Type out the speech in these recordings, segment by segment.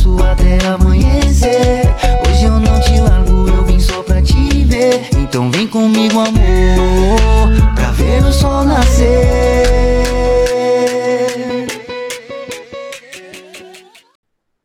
faço até amanhecer. Hoje eu não te largo, eu vim só pra te ver. Então vem comigo, amor, pra ver o sol nascer.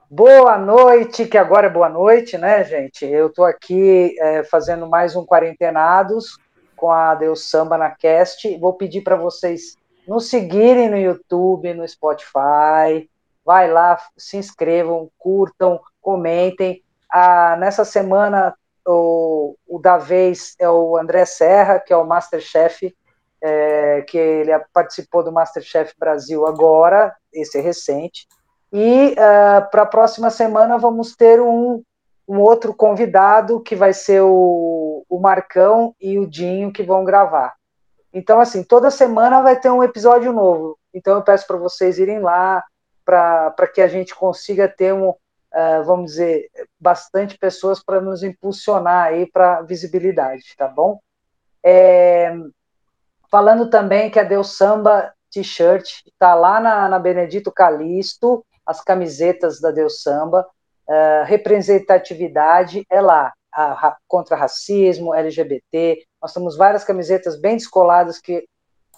Boa noite, que agora é boa noite, né, gente? Eu tô aqui é, fazendo mais um Quarentenados com a Deus Samba na Cast. Vou pedir para vocês nos seguirem no YouTube, no Spotify. Vai lá, se inscrevam, curtam, comentem. Ah, nessa semana, o, o da vez é o André Serra, que é o Masterchef, é, que ele participou do Masterchef Brasil agora, esse é recente. E uh, para a próxima semana vamos ter um, um outro convidado, que vai ser o, o Marcão e o Dinho, que vão gravar. Então, assim, toda semana vai ter um episódio novo. Então, eu peço para vocês irem lá, para que a gente consiga ter um, uh, vamos dizer, bastante pessoas para nos impulsionar aí para visibilidade, tá bom? É, falando também que a Deus Samba T-shirt está lá na, na Benedito Calixto, as camisetas da Deus Samba, uh, representatividade é lá a, contra racismo, LGBT. Nós temos várias camisetas bem descoladas que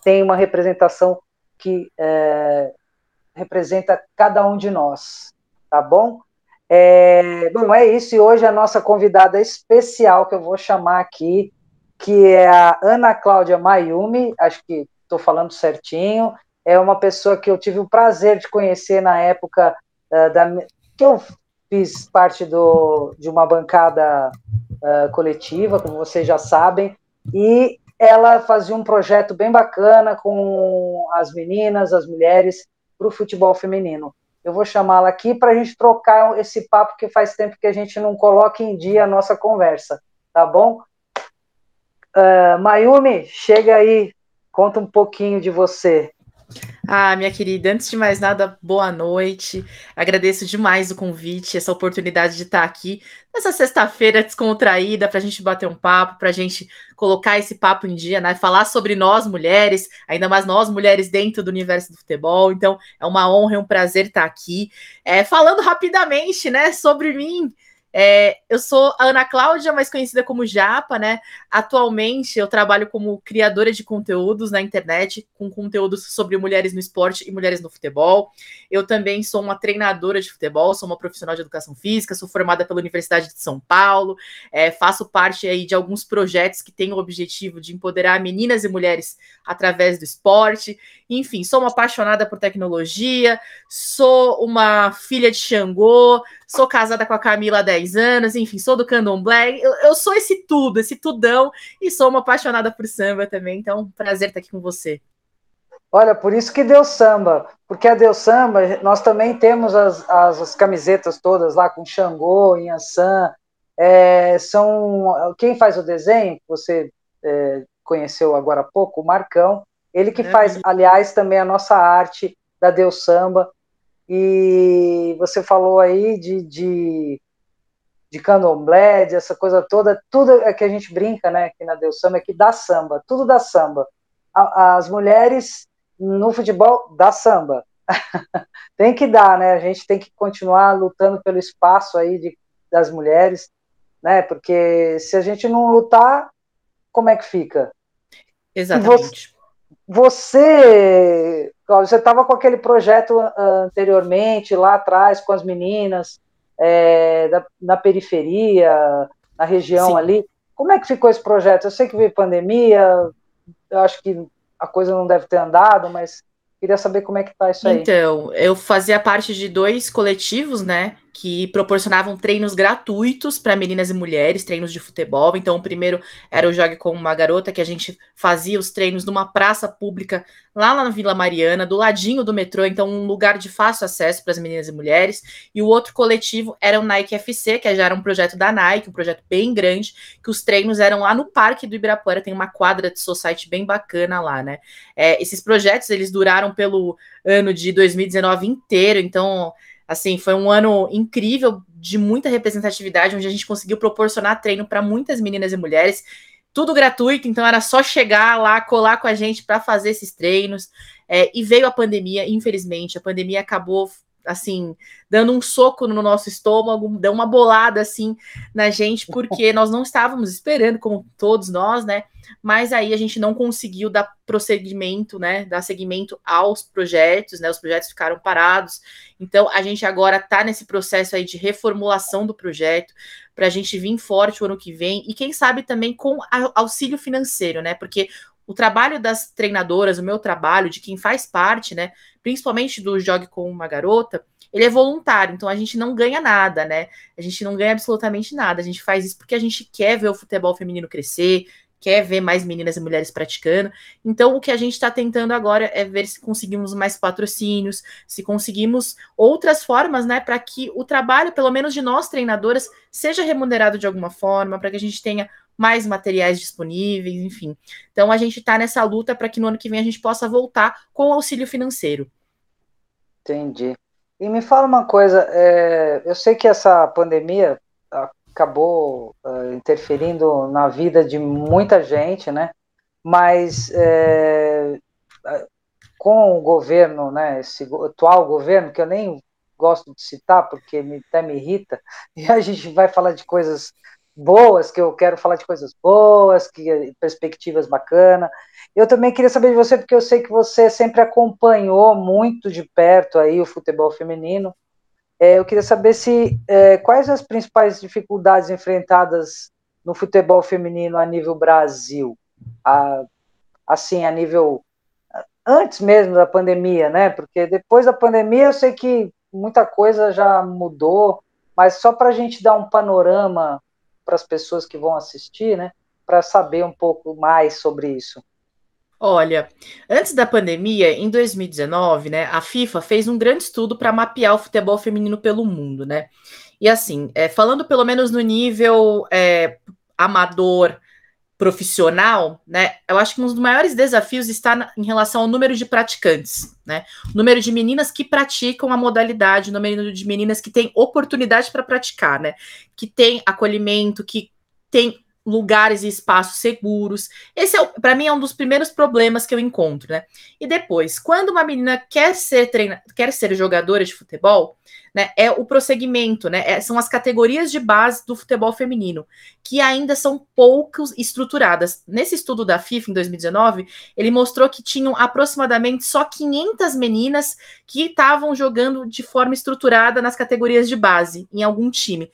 tem uma representação que é, representa cada um de nós, tá bom? É, bom, é isso. E hoje a nossa convidada especial que eu vou chamar aqui, que é a Ana Cláudia Mayumi, acho que estou falando certinho. É uma pessoa que eu tive o prazer de conhecer na época uh, da, que eu fiz parte do, de uma bancada uh, coletiva, como vocês já sabem, e ela fazia um projeto bem bacana com as meninas, as mulheres, para o futebol feminino. Eu vou chamá-la aqui para a gente trocar esse papo, que faz tempo que a gente não coloca em dia a nossa conversa, tá bom? Uh, Mayumi, chega aí, conta um pouquinho de você. Ah, minha querida, antes de mais nada, boa noite. Agradeço demais o convite, essa oportunidade de estar aqui nessa sexta-feira descontraída para a gente bater um papo, para a gente colocar esse papo em dia, né? Falar sobre nós mulheres, ainda mais nós mulheres dentro do universo do futebol. Então, é uma honra e um prazer estar aqui. É, falando rapidamente, né, sobre mim. É, eu sou a Ana Cláudia, mais conhecida como Japa, né? Atualmente eu trabalho como criadora de conteúdos na internet, com conteúdos sobre mulheres no esporte e mulheres no futebol. Eu também sou uma treinadora de futebol, sou uma profissional de educação física, sou formada pela Universidade de São Paulo, é, faço parte aí de alguns projetos que têm o objetivo de empoderar meninas e mulheres através do esporte. Enfim, sou uma apaixonada por tecnologia, sou uma filha de Xangô, sou casada com a Camila há 10 anos, enfim, sou do candomblé, eu, eu sou esse tudo, esse tudão, e sou uma apaixonada por samba também, então prazer estar aqui com você. Olha, por isso que deu samba, porque a Deu Samba, nós também temos as, as, as camisetas todas lá com Xangô, Inhaçã, é, são, quem faz o desenho, você é, conheceu agora há pouco, o Marcão, ele que é. faz, aliás, também a nossa arte da Deus Samba, e você falou aí de, de, de candomblé, de essa coisa toda, tudo é que a gente brinca, né, aqui na Deus Samba, é que dá samba, tudo dá samba. As mulheres no futebol dá samba. tem que dar, né? A gente tem que continuar lutando pelo espaço aí de, das mulheres, né? Porque se a gente não lutar, como é que fica? Exatamente. Você, você estava com aquele projeto anteriormente, lá atrás, com as meninas, é, da, na periferia, na região Sim. ali. Como é que ficou esse projeto? Eu sei que veio pandemia, eu acho que a coisa não deve ter andado, mas queria saber como é que tá isso aí. Então, eu fazia parte de dois coletivos, né? Que proporcionavam treinos gratuitos para meninas e mulheres, treinos de futebol. Então, o primeiro era o Jogue com uma Garota, que a gente fazia os treinos numa praça pública lá na Vila Mariana, do ladinho do metrô, então um lugar de fácil acesso para as meninas e mulheres. E o outro coletivo era o Nike FC, que já era um projeto da Nike, um projeto bem grande, que os treinos eram lá no Parque do Ibirapuera, tem uma quadra de society bem bacana lá, né? É, esses projetos, eles duraram pelo ano de 2019 inteiro, então Assim, foi um ano incrível de muita representatividade, onde a gente conseguiu proporcionar treino para muitas meninas e mulheres, tudo gratuito, então era só chegar lá, colar com a gente para fazer esses treinos. É, e veio a pandemia, infelizmente, a pandemia acabou assim, dando um soco no nosso estômago, deu uma bolada assim na gente, porque nós não estávamos esperando, como todos nós, né? Mas aí a gente não conseguiu dar prosseguimento, né? Dar seguimento aos projetos, né? Os projetos ficaram parados. Então a gente agora está nesse processo aí de reformulação do projeto para a gente vir forte o ano que vem e quem sabe também com auxílio financeiro, né? Porque o trabalho das treinadoras, o meu trabalho, de quem faz parte, né, principalmente do Jogue com uma Garota, ele é voluntário, então a gente não ganha nada, né? A gente não ganha absolutamente nada. A gente faz isso porque a gente quer ver o futebol feminino crescer, quer ver mais meninas e mulheres praticando. Então, o que a gente está tentando agora é ver se conseguimos mais patrocínios, se conseguimos outras formas, né, para que o trabalho, pelo menos de nós treinadoras, seja remunerado de alguma forma, para que a gente tenha mais materiais disponíveis, enfim. Então a gente está nessa luta para que no ano que vem a gente possa voltar com o auxílio financeiro. Entendi. E me fala uma coisa, é, eu sei que essa pandemia acabou uh, interferindo na vida de muita gente, né? Mas é, com o governo, né? Esse atual governo que eu nem gosto de citar porque me, até me irrita, e a gente vai falar de coisas boas, que eu quero falar de coisas boas, que perspectivas bacanas. Eu também queria saber de você, porque eu sei que você sempre acompanhou muito de perto aí o futebol feminino. É, eu queria saber se é, quais as principais dificuldades enfrentadas no futebol feminino a nível Brasil, a, assim, a nível antes mesmo da pandemia, né? Porque depois da pandemia eu sei que muita coisa já mudou, mas só para a gente dar um panorama para as pessoas que vão assistir, né? Para saber um pouco mais sobre isso. Olha, antes da pandemia, em 2019, né, a FIFA fez um grande estudo para mapear o futebol feminino pelo mundo, né? E assim, é, falando pelo menos no nível é, amador, profissional, né? Eu acho que um dos maiores desafios está na, em relação ao número de praticantes, né? Número de meninas que praticam a modalidade, o número de meninas que têm oportunidade para praticar, né? Que tem acolhimento, que tem lugares e espaços seguros. Esse é, para mim, é um dos primeiros problemas que eu encontro, né? E depois, quando uma menina quer ser treina, quer ser jogadora de futebol, né? É o prosseguimento, né? É, são as categorias de base do futebol feminino, que ainda são poucos estruturadas. Nesse estudo da FIFA em 2019, ele mostrou que tinham aproximadamente só 500 meninas que estavam jogando de forma estruturada nas categorias de base em algum time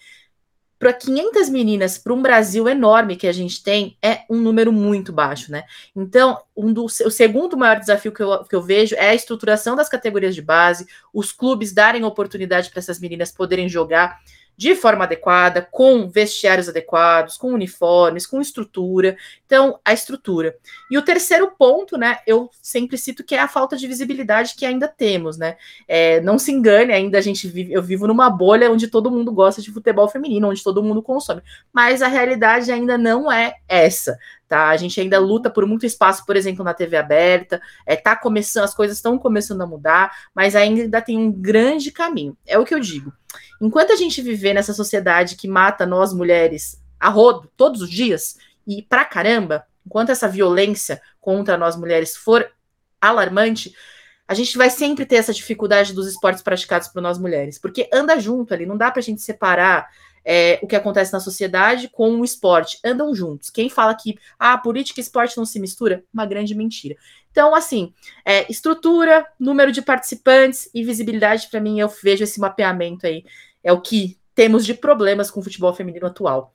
para 500 meninas, para um Brasil enorme que a gente tem, é um número muito baixo, né? Então, um do, o segundo maior desafio que eu, que eu vejo é a estruturação das categorias de base, os clubes darem oportunidade para essas meninas poderem jogar de forma adequada, com vestiários adequados, com uniformes, com estrutura. Então, a estrutura. E o terceiro ponto, né, eu sempre cito que é a falta de visibilidade que ainda temos, né? É, não se engane, ainda a gente vive, eu vivo numa bolha onde todo mundo gosta de futebol feminino, onde todo mundo consome. Mas a realidade ainda não é essa. Tá? A gente ainda luta por muito espaço, por exemplo, na TV aberta. É, tá começando, as coisas estão começando a mudar, mas ainda tem um grande caminho. É o que eu digo. Enquanto a gente viver nessa sociedade que mata nós mulheres a rodo todos os dias e pra caramba, enquanto essa violência contra nós mulheres for alarmante, a gente vai sempre ter essa dificuldade dos esportes praticados por nós mulheres, porque anda junto ali, não dá pra gente separar é, o que acontece na sociedade com o esporte. Andam juntos. Quem fala que ah, política e esporte não se mistura, uma grande mentira. Então, assim, é, estrutura, número de participantes e visibilidade, para mim, eu vejo esse mapeamento aí. É o que temos de problemas com o futebol feminino atual.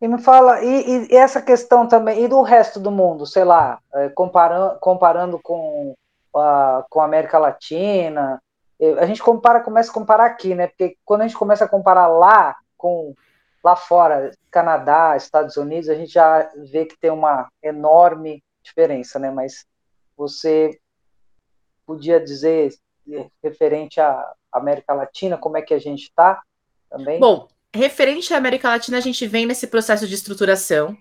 E me fala, e, e essa questão também, e do resto do mundo, sei lá, é, comparando, comparando com, a, com a América Latina, a gente compara, começa a comparar aqui, né? Porque quando a gente começa a comparar lá com lá fora, Canadá, Estados Unidos, a gente já vê que tem uma enorme diferença, né? Mas você podia dizer referente à América Latina, como é que a gente está também? Bom, referente à América Latina, a gente vem nesse processo de estruturação.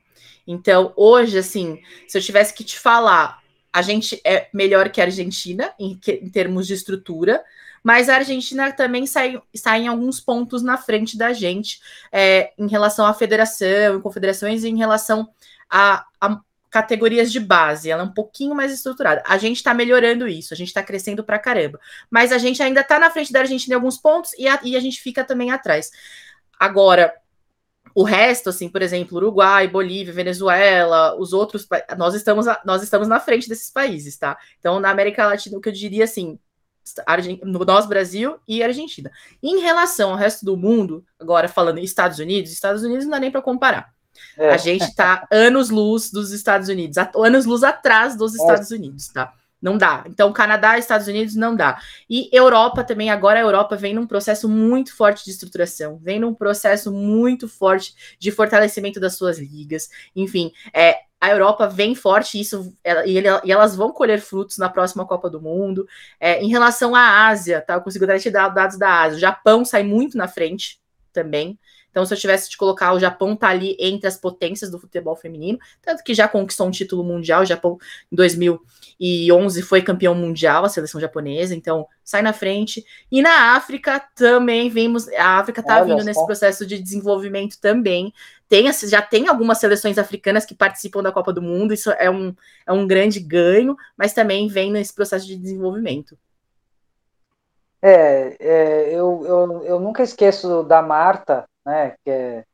Então, hoje, assim, se eu tivesse que te falar, a gente é melhor que a Argentina em, em termos de estrutura, mas a Argentina também sai, sai em alguns pontos na frente da gente é, em relação à federação, confederações, em relação a, a categorias de base, ela é um pouquinho mais estruturada. A gente está melhorando isso, a gente está crescendo pra caramba. Mas a gente ainda está na frente da Argentina em alguns pontos e a, e a gente fica também atrás. Agora, o resto, assim, por exemplo, Uruguai, Bolívia, Venezuela, os outros, nós estamos, nós estamos na frente desses países, tá? Então, na América Latina, o que eu diria assim, nós, Brasil e Argentina. Em relação ao resto do mundo, agora falando Estados Unidos, Estados Unidos não dá nem para comparar. É. A gente está anos-luz dos Estados Unidos, anos-luz atrás dos Estados é. Unidos, tá? Não dá. Então, Canadá, Estados Unidos, não dá. E Europa também, agora a Europa vem num processo muito forte de estruturação, vem num processo muito forte de fortalecimento das suas ligas. Enfim, é, a Europa vem forte isso, ela, e, ele, e, elas vão colher frutos na próxima Copa do Mundo. É, em relação à Ásia, tá? Eu consigo dar te dar dados da Ásia. O Japão sai muito na frente também. Então, se eu tivesse de colocar, o Japão tá ali entre as potências do futebol feminino, tanto que já conquistou um título mundial. O Japão, em 2011, foi campeão mundial, a seleção japonesa, então sai na frente. E na África também vemos, a África tá Olha vindo só. nesse processo de desenvolvimento também. Tem, já tem algumas seleções africanas que participam da Copa do Mundo, isso é um, é um grande ganho, mas também vem nesse processo de desenvolvimento. É, é eu, eu, eu nunca esqueço da Marta, né, que é,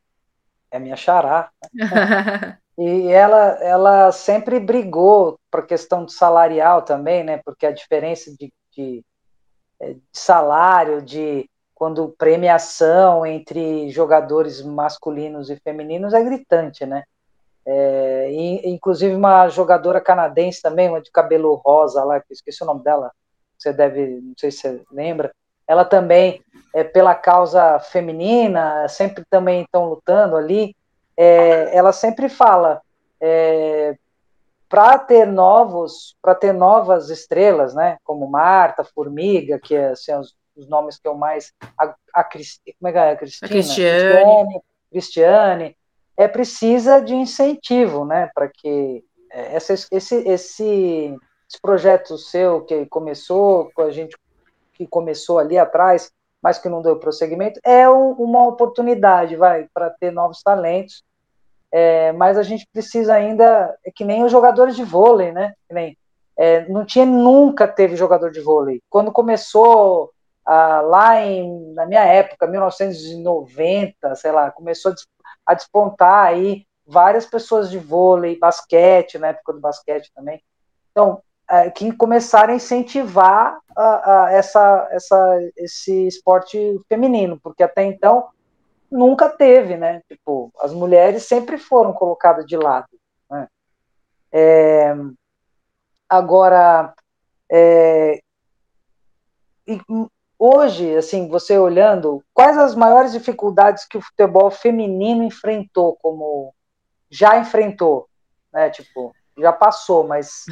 é minha xará. e ela, ela sempre brigou para a questão de salarial também, né, porque a diferença de, de, é, de salário, de quando premiação entre jogadores masculinos e femininos é gritante, né? É, e, inclusive uma jogadora canadense também, uma de cabelo rosa lá, que esqueci o nome dela, você deve, não sei se você lembra, ela também é pela causa feminina, sempre também estão lutando ali. É, ela sempre fala é, para ter novos, para ter novas estrelas, né, como Marta, Formiga, que é, assim, os, os, nomes que eu mais a, a como é que é, a Cristina, a Cristiane. Cristiane, é precisa de incentivo, né, para que é, essa, esse, esse, esse projeto seu que começou com a gente que começou ali atrás, mas que não deu prosseguimento, é um, uma oportunidade, vai, para ter novos talentos. É, mas a gente precisa ainda, é que nem os jogadores de vôlei, né? Nem, é, não tinha nunca teve jogador de vôlei. Quando começou lá em, na minha época, 1990, sei lá, começou a despontar aí várias pessoas de vôlei, basquete, na época do basquete também. Então, é, que começaram a incentivar a, a essa, essa, esse esporte feminino, porque até então nunca teve, né? Tipo, as mulheres sempre foram colocadas de lado. Né? É, agora, é, hoje, assim, você olhando, quais as maiores dificuldades que o futebol feminino enfrentou, como já enfrentou, né? Tipo, já passou, mas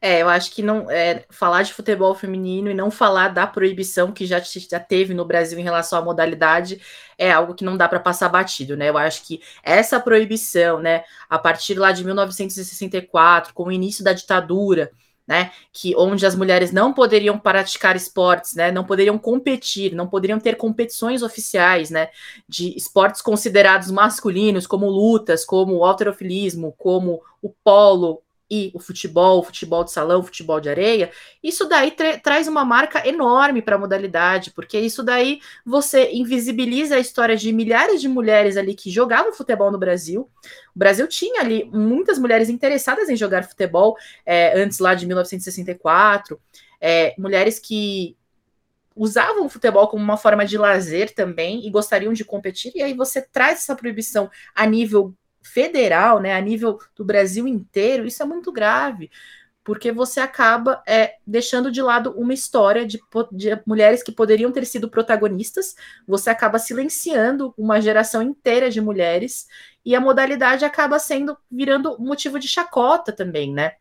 é, eu acho que não é, falar de futebol feminino e não falar da proibição que já, já teve no Brasil em relação à modalidade é algo que não dá para passar batido, né? Eu acho que essa proibição, né, a partir lá de 1964, com o início da ditadura, né, que onde as mulheres não poderiam praticar esportes, né, não poderiam competir, não poderiam ter competições oficiais, né, de esportes considerados masculinos, como lutas, como o alterofilismo, como o polo, e o futebol, o futebol de salão, o futebol de areia, isso daí tra traz uma marca enorme para a modalidade, porque isso daí você invisibiliza a história de milhares de mulheres ali que jogavam futebol no Brasil. O Brasil tinha ali muitas mulheres interessadas em jogar futebol é, antes lá de 1964, é, mulheres que usavam o futebol como uma forma de lazer também e gostariam de competir, e aí você traz essa proibição a nível federal, né, a nível do Brasil inteiro, isso é muito grave, porque você acaba é, deixando de lado uma história de, de, mulheres que poderiam ter sido protagonistas, você acaba silenciando uma geração inteira de mulheres, e a modalidade acaba sendo virando motivo de chacota também, né?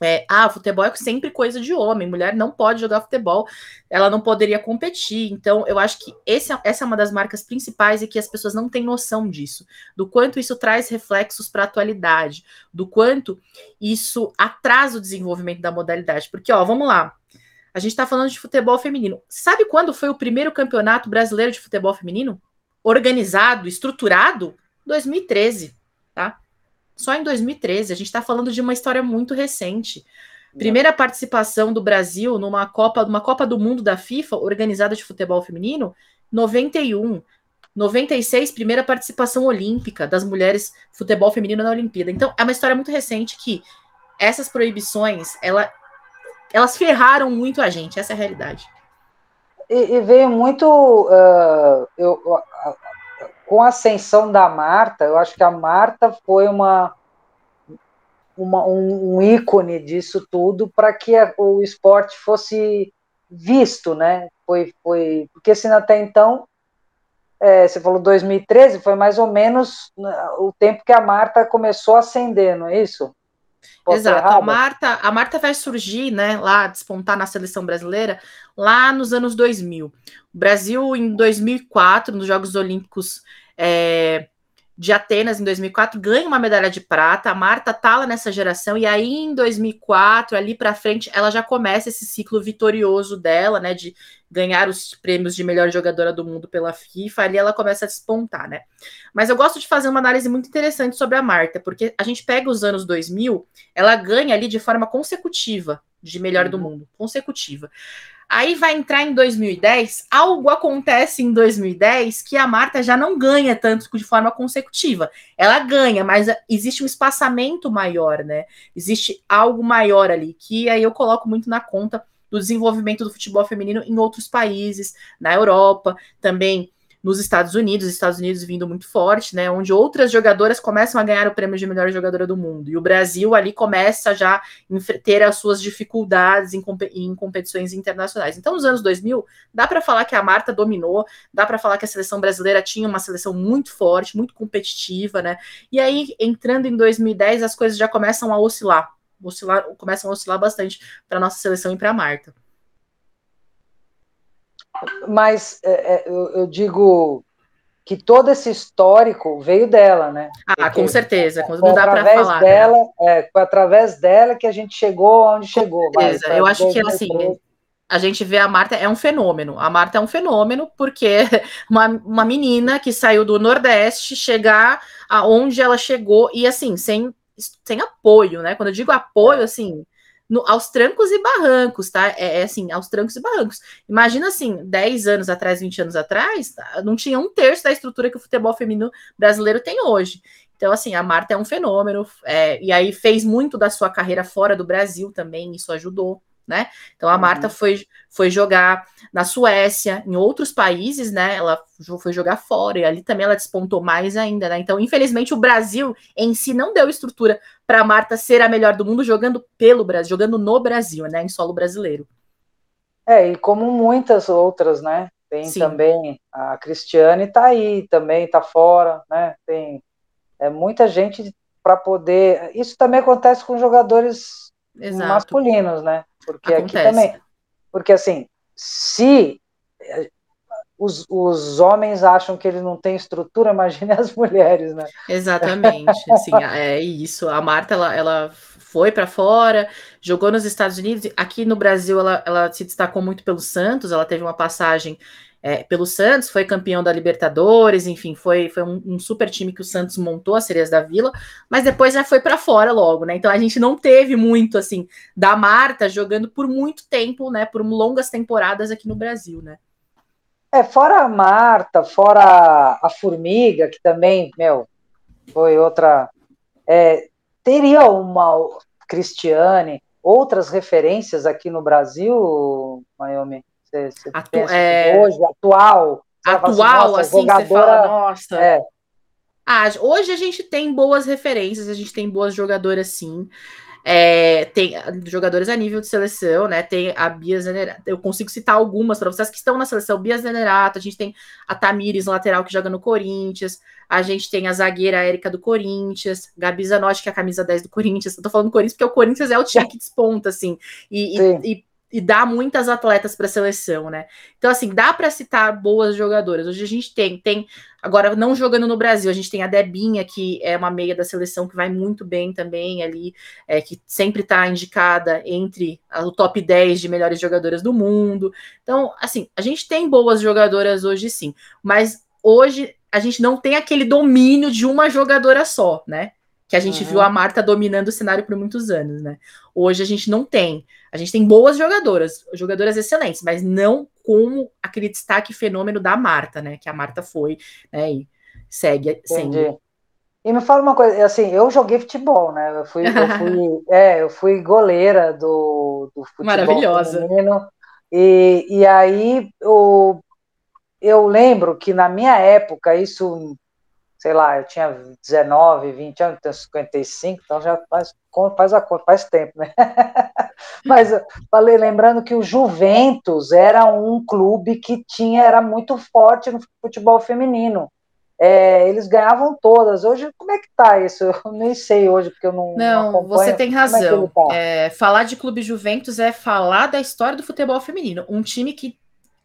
É, ah, futebol é sempre coisa de homem, mulher não pode jogar futebol, ela não poderia competir. Então, eu acho que esse, é, essa é uma das marcas principais e que as pessoas não têm noção disso, do quanto isso traz reflexos para a atualidade, do quanto isso atrasa o desenvolvimento da modalidade. Porque, ó, vamos lá, a gente está falando de futebol feminino. Sabe quando foi o primeiro campeonato brasileiro de futebol feminino? Organizado, estruturado? 2013, tá? Só em 2013. A gente está falando de uma história muito recente. Primeira participação do Brasil numa Copa, numa Copa do Mundo da FIFA, organizada de futebol feminino, 91. 96, primeira participação olímpica das mulheres futebol feminino na Olimpíada. Então, é uma história muito recente que essas proibições, ela, elas ferraram muito a gente, essa é a realidade. E, e veio muito. Uh, eu, com a ascensão da Marta, eu acho que a Marta foi uma, uma um, um, ícone disso tudo para que a, o esporte fosse visto, né? Foi, foi porque assim até então é, você falou 2013, foi mais ou menos né, o tempo que a Marta começou a ascender, não é isso? Posso Exato. A Marta, a Marta vai surgir, né, lá, despontar na seleção brasileira, lá nos anos 2000. O Brasil, em 2004, nos Jogos Olímpicos é, de Atenas, em 2004, ganha uma medalha de prata. A Marta tá lá nessa geração, e aí em 2004, ali para frente, ela já começa esse ciclo vitorioso dela, né, de ganhar os prêmios de melhor jogadora do mundo pela FIFA, ali ela começa a despontar, né? Mas eu gosto de fazer uma análise muito interessante sobre a Marta, porque a gente pega os anos 2000, ela ganha ali de forma consecutiva de melhor uhum. do mundo, consecutiva. Aí vai entrar em 2010, algo acontece em 2010 que a Marta já não ganha tanto de forma consecutiva. Ela ganha, mas existe um espaçamento maior, né? Existe algo maior ali, que aí eu coloco muito na conta do desenvolvimento do futebol feminino em outros países, na Europa, também nos Estados Unidos, Estados Unidos vindo muito forte, né? Onde outras jogadoras começam a ganhar o prêmio de melhor jogadora do mundo. E o Brasil ali começa já a ter as suas dificuldades em, em competições internacionais. Então, nos anos 2000, dá para falar que a Marta dominou, dá para falar que a seleção brasileira tinha uma seleção muito forte, muito competitiva, né? E aí, entrando em 2010, as coisas já começam a oscilar oscilar, começam a oscilar bastante para nossa seleção e para a Marta. Mas é, é, eu, eu, digo que todo esse histórico veio dela, né? Ah, Porque com certeza. Não dá para falar. Né? Dela, né? é, foi através dela que a gente chegou onde com chegou. Certeza. eu acho que assim a gente vê a Marta é um fenômeno. A Marta é um fenômeno porque uma, uma menina que saiu do Nordeste chegar aonde ela chegou e assim, sem sem apoio, né? Quando eu digo apoio, assim, no, aos trancos e barrancos, tá? É, é, assim, aos trancos e barrancos. Imagina assim, 10 anos atrás, 20 anos atrás, tá? não tinha um terço da estrutura que o futebol feminino brasileiro tem hoje. Então, assim, a Marta é um fenômeno, é, e aí fez muito da sua carreira fora do Brasil também, isso ajudou né? Então a uhum. Marta foi, foi jogar na Suécia, em outros países, né? Ela foi jogar fora e ali também ela despontou mais ainda, né? Então, infelizmente, o Brasil em si não deu estrutura para a Marta ser a melhor do mundo jogando pelo Brasil, jogando no Brasil, né? Em solo brasileiro. É, e como muitas outras, né? Tem Sim. também a Cristiane tá aí também, tá fora, né? Tem é, muita gente para poder. Isso também acontece com jogadores Exato. masculinos, né? Porque Acontece. aqui também. Porque assim, se eh, os, os homens acham que ele não tem estrutura, imagine as mulheres, né? Exatamente. Assim, é isso. A Marta, ela, ela foi para fora, jogou nos Estados Unidos. Aqui no Brasil, ela, ela se destacou muito pelo Santos. Ela teve uma passagem é, pelo Santos, foi campeão da Libertadores, enfim, foi, foi um, um, super time que o Santos montou, as Sereias da Vila, mas depois já foi para fora logo, né? Então a gente não teve muito, assim, da Marta jogando por muito tempo, né? Por longas temporadas aqui no Brasil, né? É, fora a Marta, fora a Formiga, que também, meu, foi outra. É, teria uma Cristiane, outras referências aqui no Brasil, Miami? Você, você Atu é... hoje, atual. Atual, assim, jogadora... você fala, nossa. É. Ah, hoje a gente tem boas referências, a gente tem boas jogadoras, sim. É, tem jogadores a nível de seleção, né? Tem a Bia Zenerato. Eu consigo citar algumas para vocês que estão na seleção. Bia Zenerato, a gente tem a Tamires, lateral, que joga no Corinthians. A gente tem a zagueira Érica do Corinthians, Gabi Zanotti, que é a camisa 10 do Corinthians. Eu tô falando do Corinthians porque o Corinthians é o time que desponta, assim. E, e, e e dá muitas atletas para a seleção, né? Então, assim, dá para citar boas jogadoras. Hoje a gente tem, tem, agora não jogando no Brasil, a gente tem a Debinha, que é uma meia da seleção que vai muito bem também ali, é, que sempre está indicada entre o top 10 de melhores jogadoras do mundo. Então, assim, a gente tem boas jogadoras hoje sim, mas hoje a gente não tem aquele domínio de uma jogadora só, né? Que a gente uhum. viu a Marta dominando o cenário por muitos anos, né? Hoje a gente não tem. A gente tem boas jogadoras, jogadoras excelentes, mas não com aquele destaque fenômeno da Marta, né? Que a Marta foi, né? E segue sendo. E me fala uma coisa, assim, eu joguei futebol, né? Eu fui, eu fui, é, eu fui goleira do, do futebol Maravilhosa. feminino. E, e aí eu, eu lembro que na minha época, isso sei lá, eu tinha 19, 20 anos, tenho 55, então já faz, faz a conta, faz tempo, né? Mas falei, lembrando que o Juventus era um clube que tinha, era muito forte no futebol feminino. É, eles ganhavam todas. Hoje, como é que tá isso? Eu nem sei hoje, porque eu não. Não, não você tem é razão. É tá? é, falar de Clube Juventus é falar da história do futebol feminino. Um time que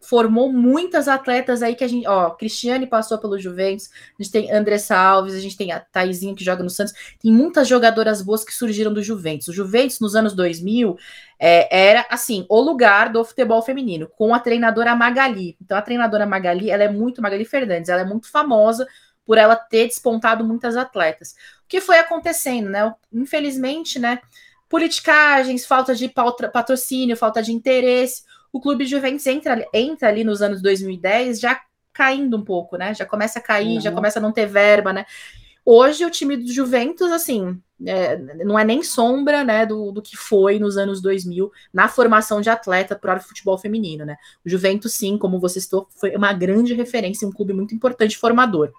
formou muitas atletas aí que a gente, ó, Cristiane passou pelo Juventus, a gente tem Andressa Alves, a gente tem a Taizinha que joga no Santos, tem muitas jogadoras boas que surgiram do Juventus. O Juventus nos anos 2000 é, era assim, o lugar do futebol feminino, com a treinadora Magali. Então a treinadora Magali, ela é muito Magali Fernandes, ela é muito famosa por ela ter despontado muitas atletas. O que foi acontecendo, né? Infelizmente, né, politicagens, falta de patrocínio, falta de interesse, o clube Juventus entra, entra ali nos anos 2010 já caindo um pouco, né? Já começa a cair, uhum. já começa a não ter verba, né? Hoje o time do Juventus, assim, é, não é nem sombra, né, do, do que foi nos anos 2000 na formação de atleta para o futebol feminino, né? O Juventus, sim, como você citou, foi uma grande referência, um clube muito importante formador.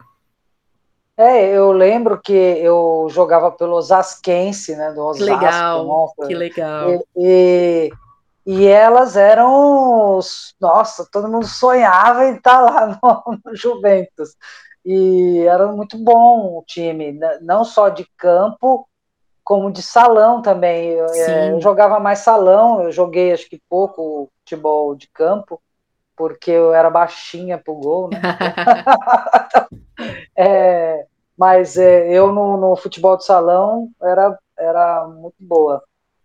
É, eu lembro que eu jogava pelo Osasquense, né, do Osasco. Que legal, nossa, que legal. E, e e elas eram, nossa, todo mundo sonhava em estar lá no, no Juventus. E era muito bom o time, não só de campo, como de salão também. Eu, é, eu, jogava mais salão, eu joguei acho que pouco futebol de campo, porque eu era baixinha pro gol, né? é, mas é, eu no, no, futebol de salão era, era muito boa.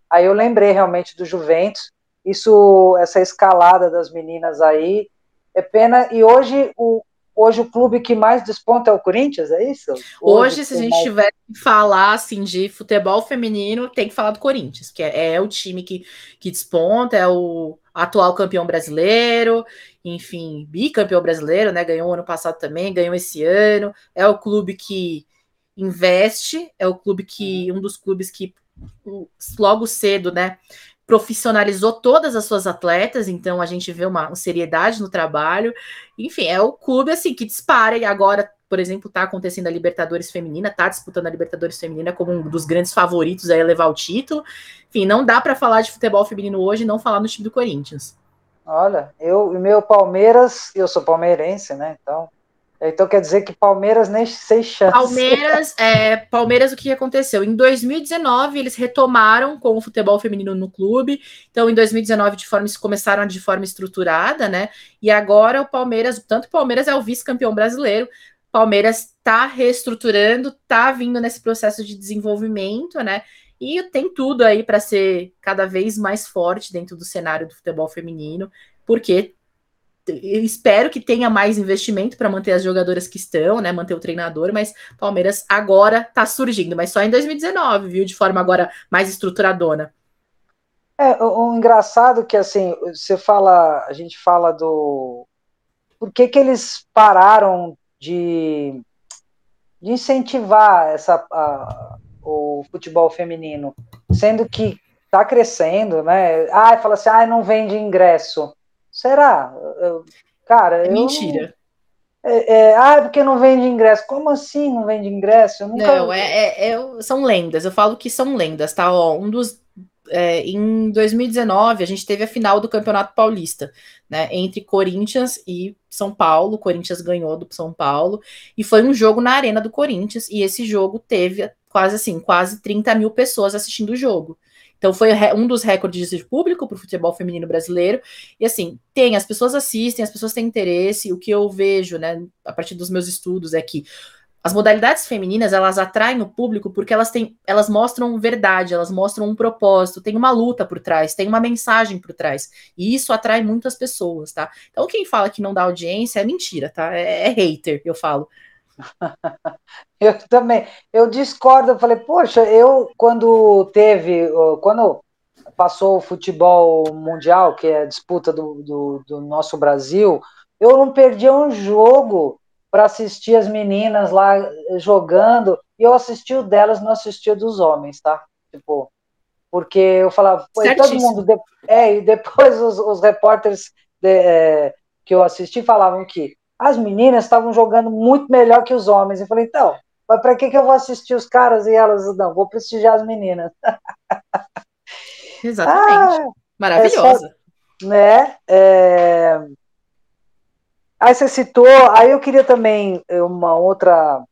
Aí eu lembrei realmente do Juventus, isso, essa escalada das meninas aí, é pena. E hoje o, hoje o clube que mais desponta é o Corinthians, é isso? Hoje, hoje se a gente mais... tiver que falar assim de futebol feminino, tem que falar do Corinthians, que é, é, o time que, que desponta, é o atual campeão brasileiro, enfim, bicampeão brasileiro, né? Ganhou ano passado também, ganhou esse ano. É o clube que investe, é o clube que um dos clubes que logo cedo, né? Profissionalizou todas as suas atletas, então a gente vê uma, uma seriedade no trabalho. Enfim, é o clube assim que dispara e agora por exemplo, está acontecendo a Libertadores Feminina, está disputando a Libertadores Feminina como um dos grandes favoritos a levar o título. Enfim, não dá para falar de futebol feminino hoje e não falar no time do Corinthians. Olha, eu e meu Palmeiras, eu sou palmeirense, né? Então, então quer dizer que Palmeiras nem sem chance. Palmeiras, é, Palmeiras, o que aconteceu? Em 2019, eles retomaram com o futebol feminino no clube. Então, em 2019, de forma, começaram de forma estruturada, né? E agora o Palmeiras, tanto o Palmeiras é o vice-campeão brasileiro. Palmeiras está reestruturando, está vindo nesse processo de desenvolvimento, né? E tem tudo aí para ser cada vez mais forte dentro do cenário do futebol feminino, porque eu espero que tenha mais investimento para manter as jogadoras que estão, né? Manter o treinador, mas Palmeiras agora está surgindo, mas só em 2019, viu? De forma agora mais estruturadona. É, o, engraçado que assim, você fala, a gente fala do por que, que eles pararam de, de incentivar essa, a, o futebol feminino, sendo que está crescendo, né? Ah, fala assim, ah, não vende ingresso. Será? Eu, cara, é mentira. É, é, ah, é porque não vende ingresso. Como assim não vende ingresso? Nunca... Não, é, é, é, são lendas. Eu falo que são lendas, tá? Ó, um dos. É, em 2019, a gente teve a final do Campeonato Paulista, né? Entre Corinthians e São Paulo. O Corinthians ganhou do São Paulo. E foi um jogo na Arena do Corinthians. E esse jogo teve quase assim, quase 30 mil pessoas assistindo o jogo. Então foi um dos recordes de público para o futebol feminino brasileiro. E assim, tem, as pessoas assistem, as pessoas têm interesse. O que eu vejo, né, a partir dos meus estudos, é que as modalidades femininas elas atraem o público porque elas têm, elas mostram verdade, elas mostram um propósito, tem uma luta por trás, tem uma mensagem por trás. E isso atrai muitas pessoas, tá? Então quem fala que não dá audiência é mentira, tá? É, é hater, eu falo. eu também. Eu discordo. Eu falei, poxa, eu quando teve, quando passou o futebol mundial, que é a disputa do, do, do nosso Brasil, eu não perdia um jogo para assistir as meninas lá jogando. E eu assisti o delas, não assisti o dos homens, tá? Tipo, porque eu falava, todo mundo. É, e depois os, os repórteres de, é, que eu assisti falavam que as meninas estavam jogando muito melhor que os homens. Eu falei, então, mas para que, que eu vou assistir os caras e elas? Não, vou prestigiar as meninas. Exatamente. Ah, Maravilhosa. É só, né? É... Aí você citou, aí eu queria também uma outra.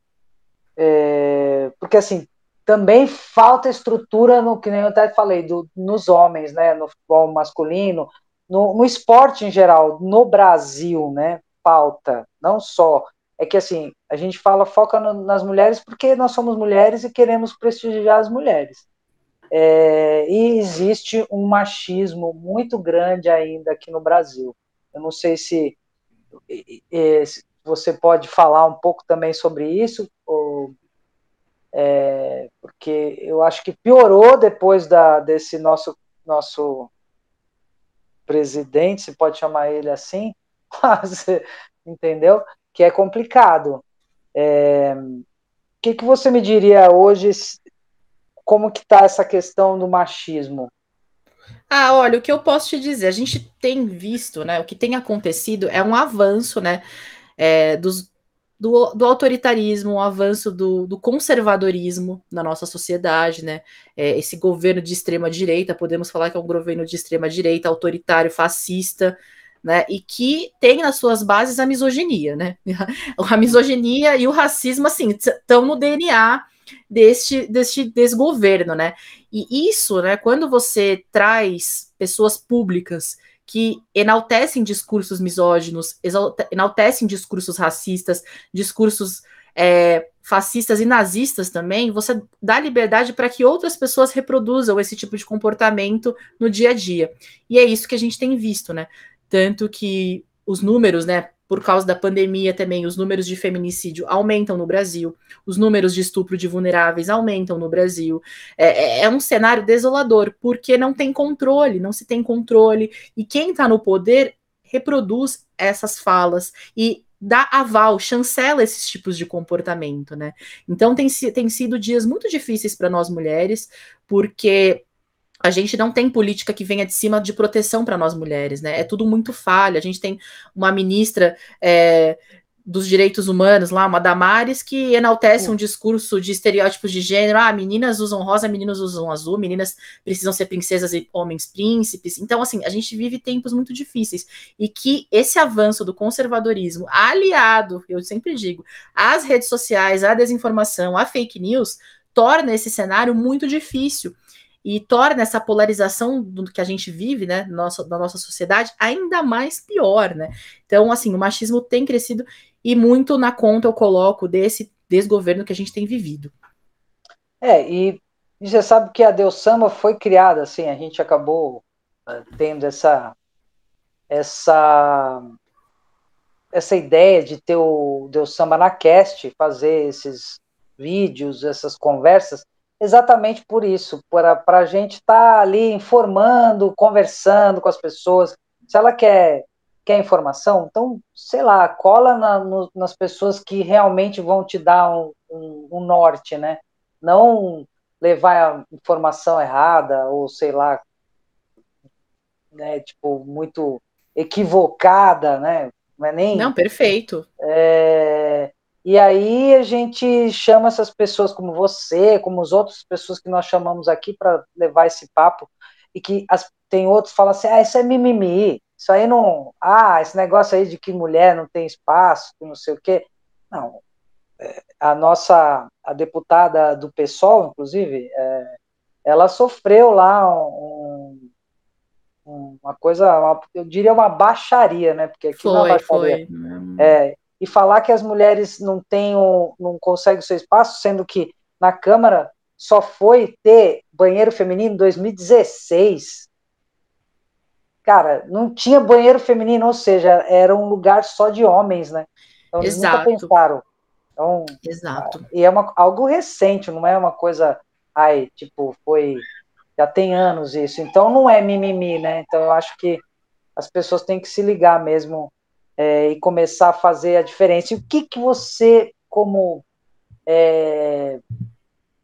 É... Porque assim, também falta estrutura no que nem eu até falei, do, nos homens, né? No futebol masculino, no, no esporte em geral, no Brasil, né? Falta, não só. É que assim, a gente fala, foca no, nas mulheres porque nós somos mulheres e queremos prestigiar as mulheres. É, e existe um machismo muito grande ainda aqui no Brasil. Eu não sei se, se você pode falar um pouco também sobre isso, ou, é, porque eu acho que piorou depois da, desse nosso, nosso presidente, se pode chamar ele assim, entendeu? Que é complicado. É, o que, que você me diria hoje, como que está essa questão do machismo? Ah, olha, o que eu posso te dizer, a gente tem visto, né, o que tem acontecido é um avanço, né, é, dos, do, do, autoritarismo, um avanço do, do, conservadorismo na nossa sociedade, né? É, esse governo de extrema direita, podemos falar que é um governo de extrema direita, autoritário, fascista, né? E que tem nas suas bases a misoginia, né? A misoginia e o racismo, assim, estão no DNA deste, deste desgoverno, né? E isso, né, quando você traz pessoas públicas que enaltecem discursos misóginos, enaltecem discursos racistas, discursos é, fascistas e nazistas também, você dá liberdade para que outras pessoas reproduzam esse tipo de comportamento no dia a dia. E é isso que a gente tem visto, né? Tanto que os números, né, por causa da pandemia também, os números de feminicídio aumentam no Brasil, os números de estupro de vulneráveis aumentam no Brasil. É, é, é um cenário desolador, porque não tem controle, não se tem controle, e quem está no poder reproduz essas falas e dá aval, chancela esses tipos de comportamento, né? Então tem, tem sido dias muito difíceis para nós mulheres, porque a gente não tem política que venha de cima de proteção para nós mulheres, né? É tudo muito falha. A gente tem uma ministra é, dos direitos humanos lá, uma Damares, que enaltece um discurso de estereótipos de gênero. Ah, meninas usam rosa, meninos usam azul, meninas precisam ser princesas e homens príncipes. Então, assim, a gente vive tempos muito difíceis. E que esse avanço do conservadorismo, aliado, eu sempre digo, às redes sociais, à desinformação, à fake news, torna esse cenário muito difícil e torna essa polarização do que a gente vive, né, nossa, da nossa sociedade, ainda mais pior, né? Então, assim, o machismo tem crescido e muito na conta eu coloco desse desgoverno que a gente tem vivido. É, e, e você sabe que a Deus Samba foi criada, assim, a gente acabou uh, tendo essa essa essa ideia de ter o Deus Samba na cast, fazer esses vídeos, essas conversas, exatamente por isso, para a gente estar tá ali informando, conversando com as pessoas. Se ela quer, quer informação, então, sei lá, cola na, no, nas pessoas que realmente vão te dar um, um, um, norte, né? Não levar a informação errada, ou sei lá, né, tipo, muito equivocada, né? Não é nem. Não, perfeito. É, e aí a gente chama essas pessoas como você, como as outras pessoas que nós chamamos aqui para levar esse papo, e que as, tem outros que falam assim, ah, isso é mimimi, isso aí não, ah, esse negócio aí de que mulher não tem espaço, não sei o quê. Não, é, a nossa, a deputada do PSOL, inclusive, é, ela sofreu lá um, um, uma coisa, uma, eu diria uma baixaria, né? Porque aqui foi, na baixaria, foi. É, e falar que as mulheres não têm não conseguem o seu espaço, sendo que na Câmara só foi ter banheiro feminino em 2016. Cara, não tinha banheiro feminino, ou seja, era um lugar só de homens, né? Então eles Exato. nunca pensaram. Então, Exato. E é uma, algo recente, não é uma coisa, ai, tipo, foi, já tem anos isso. Então, não é mimimi, né? Então, eu acho que as pessoas têm que se ligar mesmo é, e começar a fazer a diferença. E o que, que você, como é,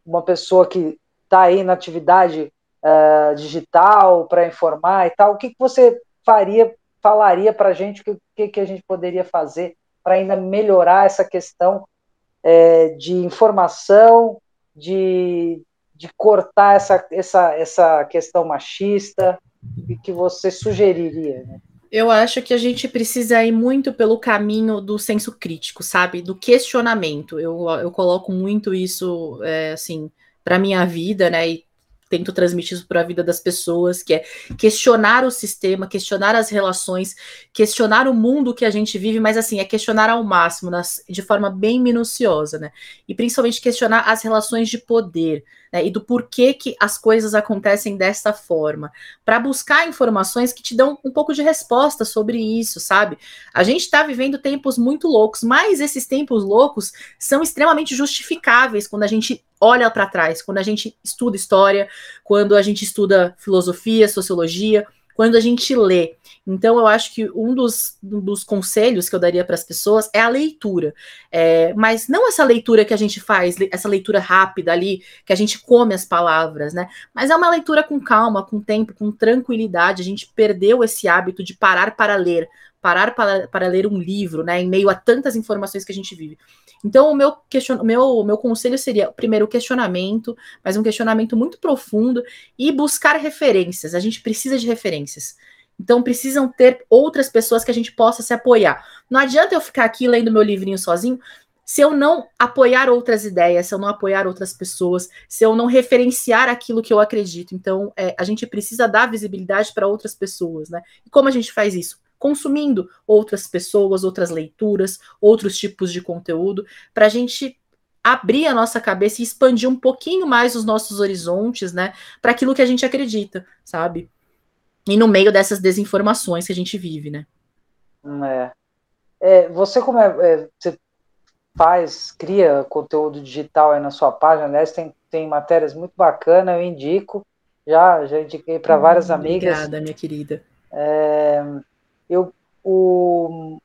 uma pessoa que está aí na atividade uh, digital para informar e tal, o que, que você faria, falaria para a gente, o que, que a gente poderia fazer para ainda melhorar essa questão é, de informação, de, de cortar essa, essa, essa questão machista, e que você sugeriria? Né? Eu acho que a gente precisa ir muito pelo caminho do senso crítico, sabe? Do questionamento. Eu, eu coloco muito isso, é, assim, para minha vida, né? E tento transmitir isso para a vida das pessoas, que é questionar o sistema, questionar as relações, questionar o mundo que a gente vive, mas assim, é questionar ao máximo, nas, de forma bem minuciosa, né? E principalmente questionar as relações de poder né, e do porquê que as coisas acontecem desta forma, para buscar informações que te dão um pouco de resposta sobre isso, sabe? A gente está vivendo tempos muito loucos, mas esses tempos loucos são extremamente justificáveis quando a gente olha para trás, quando a gente estuda história, quando a gente estuda filosofia, sociologia, quando a gente lê. Então, eu acho que um dos, um dos conselhos que eu daria para as pessoas é a leitura. É, mas não essa leitura que a gente faz, essa leitura rápida ali, que a gente come as palavras, né? Mas é uma leitura com calma, com tempo, com tranquilidade. A gente perdeu esse hábito de parar para ler, parar para, para ler um livro, né? Em meio a tantas informações que a gente vive. Então, o meu, question... meu, meu conselho seria, primeiro, o questionamento, mas um questionamento muito profundo e buscar referências. A gente precisa de referências. Então precisam ter outras pessoas que a gente possa se apoiar. Não adianta eu ficar aqui lendo meu livrinho sozinho se eu não apoiar outras ideias, se eu não apoiar outras pessoas, se eu não referenciar aquilo que eu acredito. Então é, a gente precisa dar visibilidade para outras pessoas, né? E como a gente faz isso? Consumindo outras pessoas, outras leituras, outros tipos de conteúdo, para a gente abrir a nossa cabeça e expandir um pouquinho mais os nossos horizontes, né? Para aquilo que a gente acredita, sabe? e no meio dessas desinformações que a gente vive, né? É. é você como é, é, você faz, cria conteúdo digital aí na sua página, aliás, tem, tem matérias muito bacanas, eu indico, já, já indiquei para várias hum, amigas. Obrigada, minha querida. É, eu, o,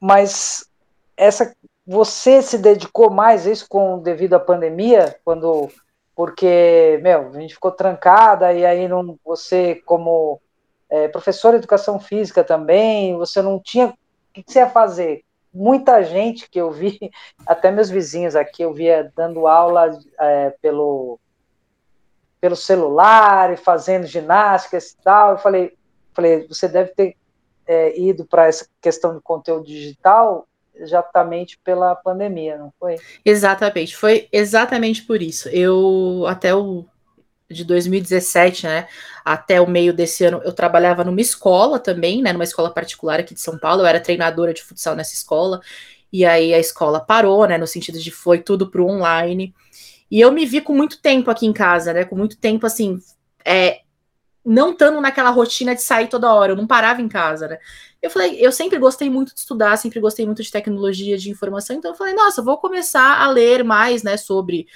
mas essa, você se dedicou mais a isso com devido à pandemia, quando porque, meu, a gente ficou trancada e aí não, você, como é, professor de educação física também, você não tinha. O que você ia fazer? Muita gente que eu vi, até meus vizinhos aqui, eu via dando aula é, pelo, pelo celular e fazendo ginástica e tal. Eu falei, falei você deve ter é, ido para essa questão de conteúdo digital exatamente pela pandemia, não foi? Exatamente, foi exatamente por isso. Eu até o de 2017, né, até o meio desse ano, eu trabalhava numa escola também, né, numa escola particular aqui de São Paulo, eu era treinadora de futsal nessa escola, e aí a escola parou, né, no sentido de foi tudo pro online, e eu me vi com muito tempo aqui em casa, né, com muito tempo, assim, é, não estando naquela rotina de sair toda hora, eu não parava em casa, né? Eu falei, eu sempre gostei muito de estudar, sempre gostei muito de tecnologia, de informação, então eu falei, nossa, vou começar a ler mais, né, sobre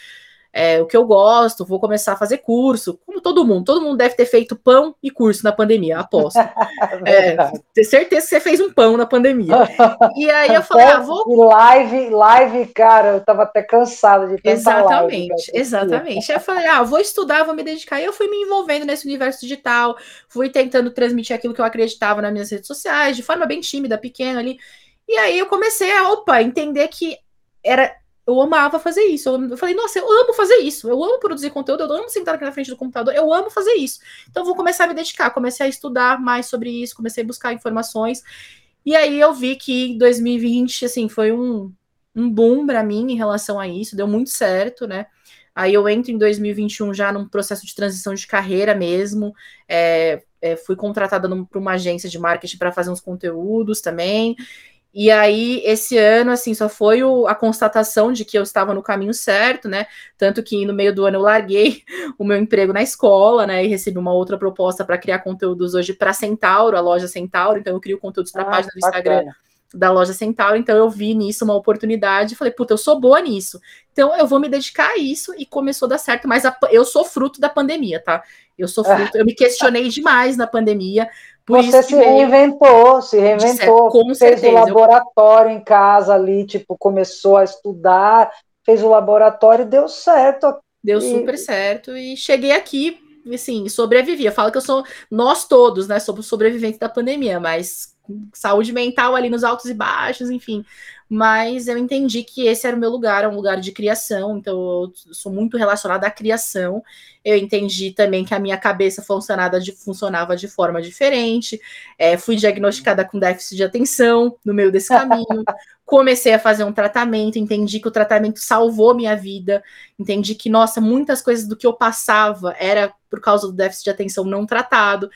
é, o que eu gosto, vou começar a fazer curso, como todo mundo. Todo mundo deve ter feito pão e curso na pandemia, aposto. é, ter certeza que você fez um pão na pandemia. E aí eu falei, ah, vou. Live, live, cara, eu tava até cansada de tanta Exatamente, live, exatamente. Aí eu falei, ah, vou estudar, vou me dedicar. E eu fui me envolvendo nesse universo digital, fui tentando transmitir aquilo que eu acreditava nas minhas redes sociais, de forma bem tímida, pequena ali. E aí eu comecei a, opa, entender que era eu amava fazer isso. Eu falei, nossa, eu amo fazer isso. Eu amo produzir conteúdo, eu amo sentar aqui na frente do computador, eu amo fazer isso. Então, vou começar a me dedicar. Comecei a estudar mais sobre isso, comecei a buscar informações. E aí eu vi que 2020, assim, foi um, um boom para mim em relação a isso, deu muito certo, né? Aí eu entro em 2021 já num processo de transição de carreira mesmo. É, é, fui contratada para uma agência de marketing para fazer uns conteúdos também. E aí, esse ano, assim, só foi o, a constatação de que eu estava no caminho certo, né? Tanto que no meio do ano eu larguei o meu emprego na escola, né? E recebi uma outra proposta para criar conteúdos hoje para Centauro, a loja Centauro. Então, eu crio conteúdos para a ah, página do Instagram da loja Centauro, então eu vi nisso uma oportunidade, falei, puta, eu sou boa nisso. Então eu vou me dedicar a isso e começou a dar certo, mas a, eu sou fruto da pandemia, tá? Eu sou fruto, eu me questionei demais na pandemia. Você se reinventou, se reinventou, com fez o laboratório em casa ali, tipo, começou a estudar, fez o laboratório e deu certo. Deu e... super certo e cheguei aqui, assim, sobrevivi. Eu falo que eu sou, nós todos, né, somos sobreviventes da pandemia, mas saúde mental ali nos altos e baixos, enfim. Mas eu entendi que esse era o meu lugar, é um lugar de criação, então eu sou muito relacionada à criação. Eu entendi também que a minha cabeça funcionava de, funcionava de forma diferente. É, fui diagnosticada com déficit de atenção no meio desse caminho. Comecei a fazer um tratamento, entendi que o tratamento salvou minha vida, entendi que, nossa, muitas coisas do que eu passava era por causa do déficit de atenção não tratado.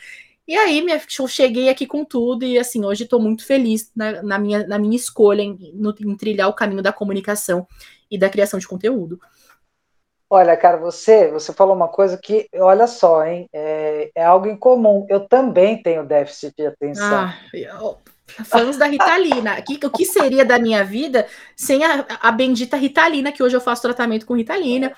E aí, minha, eu cheguei aqui com tudo e, assim, hoje estou muito feliz na, na, minha, na minha escolha em, no, em trilhar o caminho da comunicação e da criação de conteúdo. Olha, cara, você, você falou uma coisa que, olha só, hein, é, é algo em comum. Eu também tenho déficit de atenção. Ah, eu, fãs da Ritalina. O que seria da minha vida sem a, a bendita Ritalina, que hoje eu faço tratamento com Ritalina?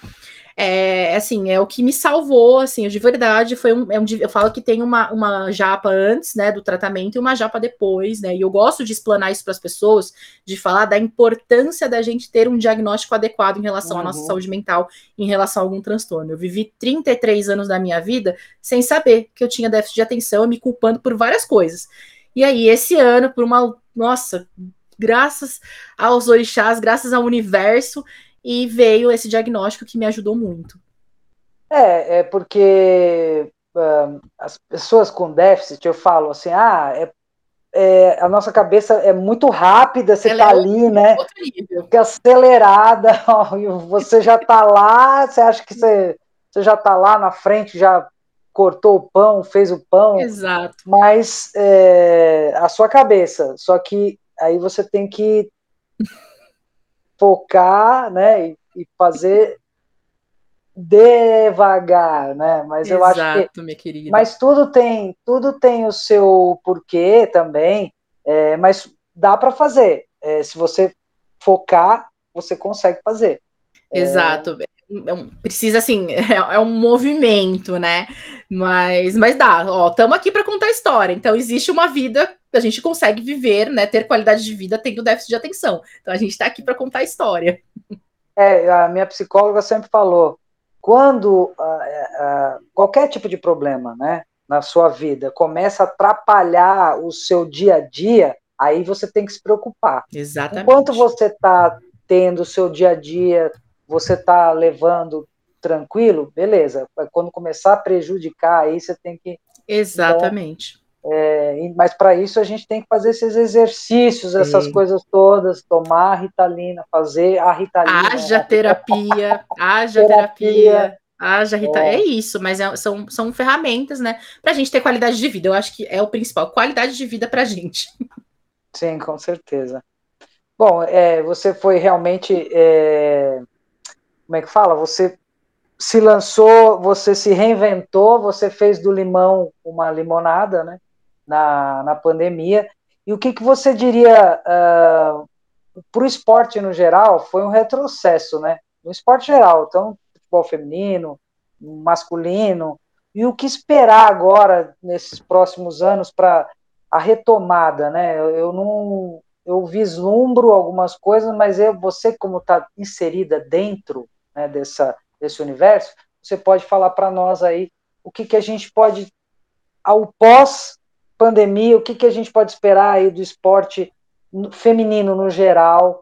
É assim, é o que me salvou, assim, de verdade, foi um, é um eu falo que tem uma, uma japa antes, né, do tratamento e uma japa depois, né, e eu gosto de explanar isso para as pessoas, de falar da importância da gente ter um diagnóstico adequado em relação uhum. à nossa uhum. saúde mental, em relação a algum transtorno. Eu vivi 33 anos da minha vida sem saber que eu tinha déficit de atenção, me culpando por várias coisas. E aí, esse ano, por uma, nossa, graças aos orixás, graças ao universo, e veio esse diagnóstico que me ajudou muito. É, é porque as pessoas com déficit, eu falo assim, ah, é, é, a nossa cabeça é muito rápida, você Ela tá é ali, né? Fica acelerada, você já tá lá, você acha que você, você já tá lá na frente, já cortou o pão, fez o pão. Exato. Mas é, a sua cabeça, só que aí você tem que focar, né, e, e fazer devagar, né? Mas Exato, eu acho que, minha querida. mas tudo tem, tudo tem o seu porquê também. É, mas dá para fazer. É, se você focar, você consegue fazer. É, Exato. É... precisa assim, é, é, um movimento, né? Mas, mas dá. Ó, estamos aqui para contar história. Então existe uma vida a gente consegue viver, né, ter qualidade de vida tendo déficit de atenção. Então a gente está aqui para contar a história. É, a minha psicóloga sempre falou, quando uh, uh, qualquer tipo de problema, né, na sua vida começa a atrapalhar o seu dia a dia, aí você tem que se preocupar. Exatamente. Enquanto você está tendo o seu dia a dia, você está levando tranquilo, beleza. Quando começar a prejudicar, aí você tem que. Exatamente. Então, é, mas para isso a gente tem que fazer esses exercícios, essas Sim. coisas todas, tomar a ritalina, fazer a ritalina. Haja né? terapia, haja terapia. terapia. Haja Rita, é. é isso, mas é, são, são ferramentas, né, para a gente ter qualidade de vida. Eu acho que é o principal, qualidade de vida para a gente. Sim, com certeza. Bom, é, você foi realmente, é, como é que fala? Você se lançou, você se reinventou, você fez do limão uma limonada, né? Na, na pandemia. E o que, que você diria uh, para o esporte no geral? Foi um retrocesso, né? No esporte geral, então, futebol feminino, masculino. E o que esperar agora, nesses próximos anos, para a retomada, né? Eu, eu, não. Eu vislumbro algumas coisas, mas eu, você, como está inserida dentro né, dessa, desse universo, você pode falar para nós aí o que, que a gente pode, ao pós pandemia, o que, que a gente pode esperar aí do esporte feminino no geral?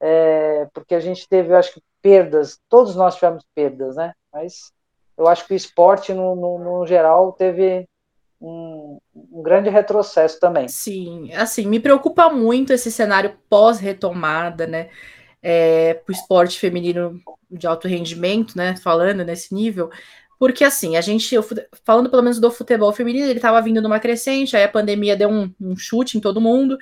É, porque a gente teve, eu acho que, perdas, todos nós tivemos perdas, né? Mas eu acho que o esporte, no, no, no geral, teve um, um, grande retrocesso também. Sim, assim, me preocupa muito esse cenário pós-retomada, né? É, para o esporte feminino de alto rendimento, né? Falando nesse nível, porque assim, a gente, falando pelo menos do futebol feminino, ele estava vindo numa crescente, aí a pandemia deu um, um, chute em todo mundo,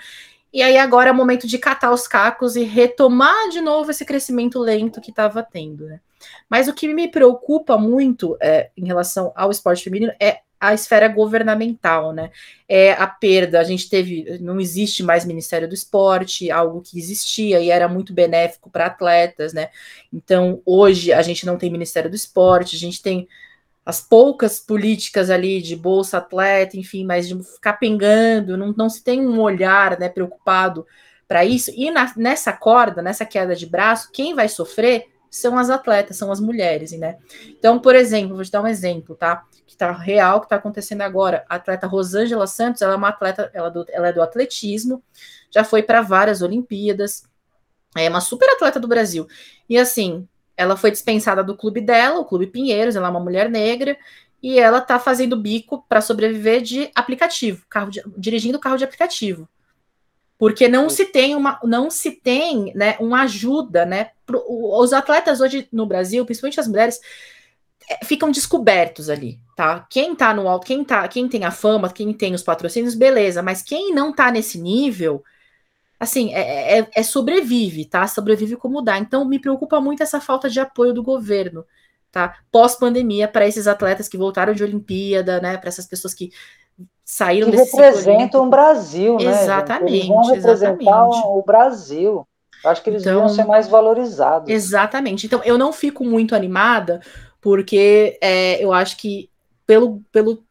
e aí agora é o momento de catar os cacos e retomar de novo esse crescimento lento que estava tendo, né? Mas o que me preocupa muito é, em relação ao esporte feminino é a esfera governamental, né? É a perda, a gente teve, não existe mais Ministério do Esporte, algo que existia e era muito benéfico para atletas, né? Então, hoje a gente não tem Ministério do Esporte, a gente tem as poucas políticas ali de bolsa atleta, enfim, mas de ficar pingando, não, não se tem um olhar, né, preocupado para isso. E na, nessa corda, nessa queda de braço, quem vai sofrer são as atletas, são as mulheres, né? Então, por exemplo, vou te dar um exemplo, tá? Que tá real, que tá acontecendo agora. A atleta Rosângela Santos, ela é uma atleta, ela, é do, ela é do atletismo, já foi para várias Olimpíadas, é uma super atleta do Brasil. E assim, ela foi dispensada do clube dela, o Clube Pinheiros, ela é uma mulher negra, e ela tá fazendo bico para sobreviver de aplicativo, carro de, dirigindo carro de aplicativo. Porque não se tem uma não se tem né, uma ajuda né pro, os atletas hoje no Brasil principalmente as mulheres é, ficam descobertos ali tá? Quem tá no alto quem tá quem tem a fama quem tem os patrocínios beleza mas quem não tá nesse nível assim é, é, é sobrevive tá sobrevive como dá então me preocupa muito essa falta de apoio do governo tá pós pandemia para esses atletas que voltaram de Olimpíada né para essas pessoas que saíram que representam o Brasil, né? Exatamente. Eles vão representar exatamente. o Brasil. Eu acho que eles então, vão ser mais valorizados. Exatamente. Então, eu não fico muito animada, porque é, eu acho que pelo, pelo,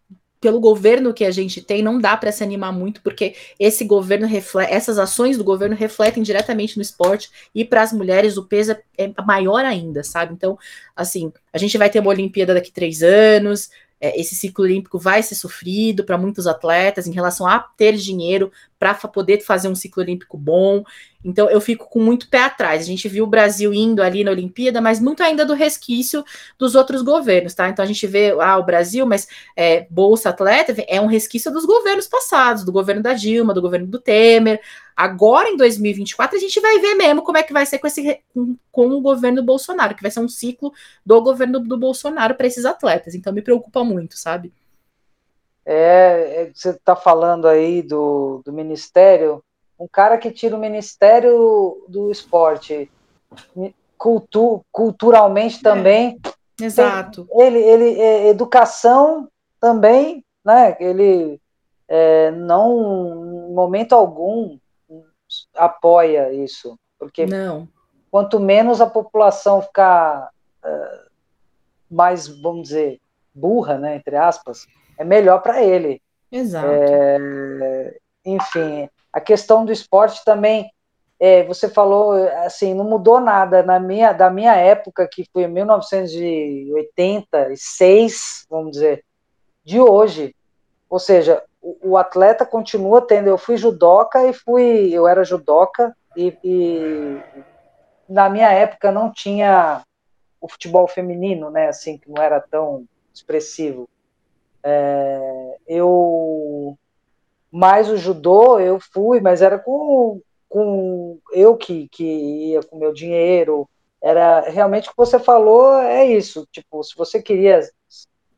pelo governo que a gente tem, não dá para se animar muito, porque esse governo reflete, essas ações do governo refletem diretamente no esporte e para as mulheres o peso é maior ainda, sabe? Então, assim, a gente vai ter uma Olimpíada daqui três anos, é, esse ciclo olímpico vai ser sofrido para muitos atletas em relação a ter dinheiro para poder fazer um ciclo olímpico bom. Então eu fico com muito pé atrás. A gente viu o Brasil indo ali na Olimpíada, mas muito ainda do resquício dos outros governos, tá? Então a gente vê ah, o Brasil, mas é, Bolsa Atleta é um resquício dos governos passados, do governo da Dilma, do governo do Temer. Agora, em 2024, a gente vai ver mesmo como é que vai ser com, esse, com, com o governo Bolsonaro, que vai ser um ciclo do governo do Bolsonaro para esses atletas. Então me preocupa muito, sabe? É, é você está falando aí do, do ministério, um cara que tira o ministério do esporte, cultu, culturalmente também. É, exato. Tem, ele, ele, é, educação também, né? Ele é, não, em momento algum, apoia isso, porque não. quanto menos a população ficar uh, mais, vamos dizer, burra, né, entre aspas, é melhor para ele. Exato. É, enfim, a questão do esporte também, é, você falou, assim, não mudou nada na minha, da minha época, que foi em 1986, vamos dizer, de hoje. Ou seja, o, atleta continua tendo. Eu fui judoca e fui, eu era judoca e, e na minha época não tinha o futebol feminino, né? Assim que não era tão expressivo. É, eu mais o judô eu fui, mas era com, com eu que, que ia com meu dinheiro. Era realmente o que você falou, é isso. Tipo, se você queria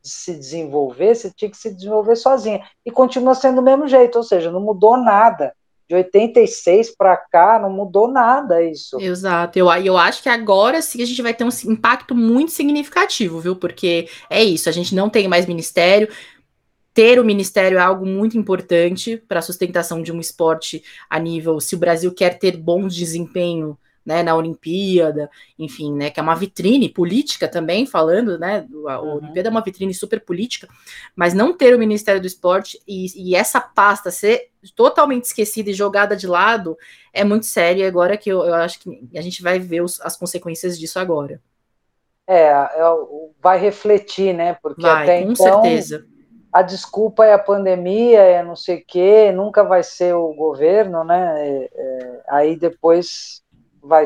se desenvolver, você tinha que se desenvolver sozinha. E continua sendo do mesmo jeito, ou seja, não mudou nada. De 86 para cá, não mudou nada isso. Exato. Eu, eu acho que agora sim a gente vai ter um impacto muito significativo, viu? Porque é isso, a gente não tem mais ministério. Ter o ministério é algo muito importante para a sustentação de um esporte a nível. Se o Brasil quer ter bom desempenho né, na Olimpíada, enfim, né, que é uma vitrine política também, falando, né, a uhum. Olimpíada é uma vitrine super política, mas não ter o Ministério do Esporte e, e, essa pasta ser totalmente esquecida e jogada de lado é muito sério, agora que eu, eu acho que a gente vai ver os, as consequências disso agora. É, é vai refletir, né, porque vai, até com então... certeza a desculpa é a pandemia, é não sei o quê, nunca vai ser o governo, né? É, é, aí depois vai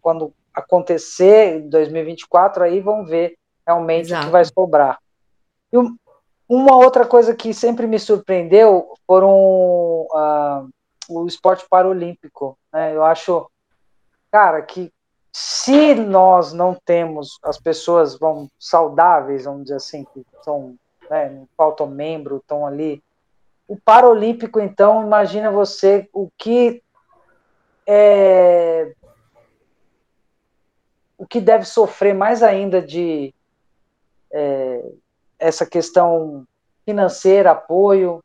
quando acontecer em 2024, aí vão ver realmente Exato. o que vai sobrar. E uma outra coisa que sempre me surpreendeu foram uh, o esporte paralímpico. Né? Eu acho, cara, que se nós não temos as pessoas vão saudáveis, vamos dizer assim, que são, né, não faltam membro, estão ali. O Paralímpico, então, imagina você o que é, o que deve sofrer mais ainda de é, essa questão financeira, apoio?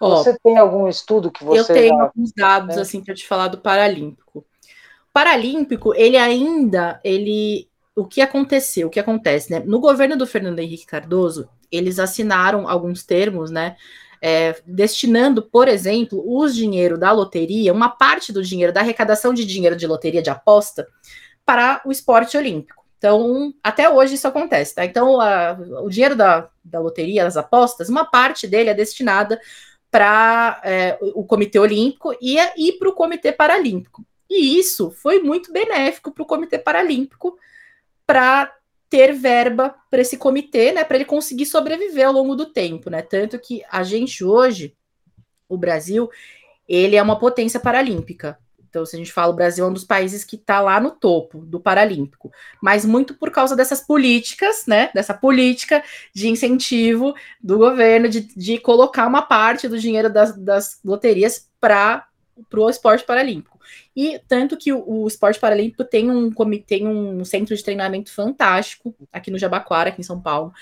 você tem algum estudo que você Eu tenho já... alguns dados é. assim para te falar do Paralímpico. O Paralímpico, ele ainda, ele o que aconteceu? O que acontece, né? No governo do Fernando Henrique Cardoso, eles assinaram alguns termos, né? É, destinando, por exemplo, os dinheiro da loteria, uma parte do dinheiro da arrecadação de dinheiro de loteria de aposta para o esporte olímpico. Então, até hoje isso acontece, tá? Então, a, o dinheiro da, da loteria, das apostas, uma parte dele é destinada para é, o Comitê Olímpico e, e para o Comitê Paralímpico. E isso foi muito benéfico para o Comitê Paralímpico para ter verba para esse comitê, né, para ele conseguir sobreviver ao longo do tempo, né? Tanto que a gente hoje, o Brasil, ele é uma potência paralímpica. Então, se a gente fala, o Brasil é um dos países que está lá no topo do Paralímpico, mas muito por causa dessas políticas, né? Dessa política de incentivo do governo de, de colocar uma parte do dinheiro das, das loterias para o esporte paralímpico. E tanto que o, o esporte paralímpico tem um tem um centro de treinamento fantástico aqui no Jabaquara, aqui em São Paulo.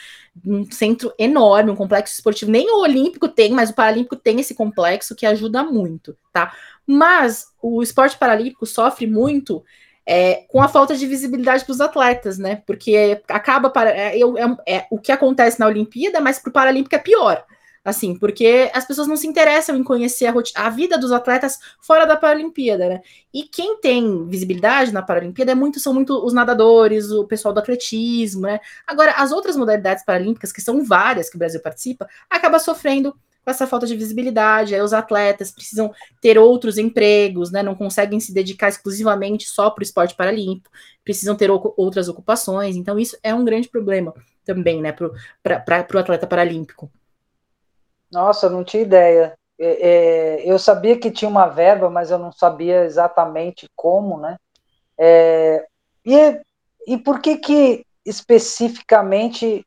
Um centro enorme, um complexo esportivo. Nem o Olímpico tem, mas o Paralímpico tem esse complexo que ajuda muito, tá? Mas o esporte paralímpico sofre muito é, com a falta de visibilidade para os atletas, né? Porque acaba para é, é, é, o que acontece na Olimpíada, mas para o Paralímpico é pior. Assim, porque as pessoas não se interessam em conhecer a, a, vida dos atletas fora da Paralimpíada, né? E quem tem visibilidade na Paralimpíada é muito, são muito os nadadores, o pessoal do atletismo, né? Agora, as outras modalidades paralímpicas, que são várias que o Brasil participa, acaba sofrendo com essa falta de visibilidade. Aí os atletas precisam ter outros empregos, né? Não conseguem se dedicar exclusivamente só para o esporte paralímpico, precisam ter outras ocupações. Então, isso é um grande problema também, né, para o atleta paralímpico. Nossa, não tinha ideia. É, é, eu sabia que tinha uma verba, mas eu não sabia exatamente como, né? É, e, e por que que especificamente,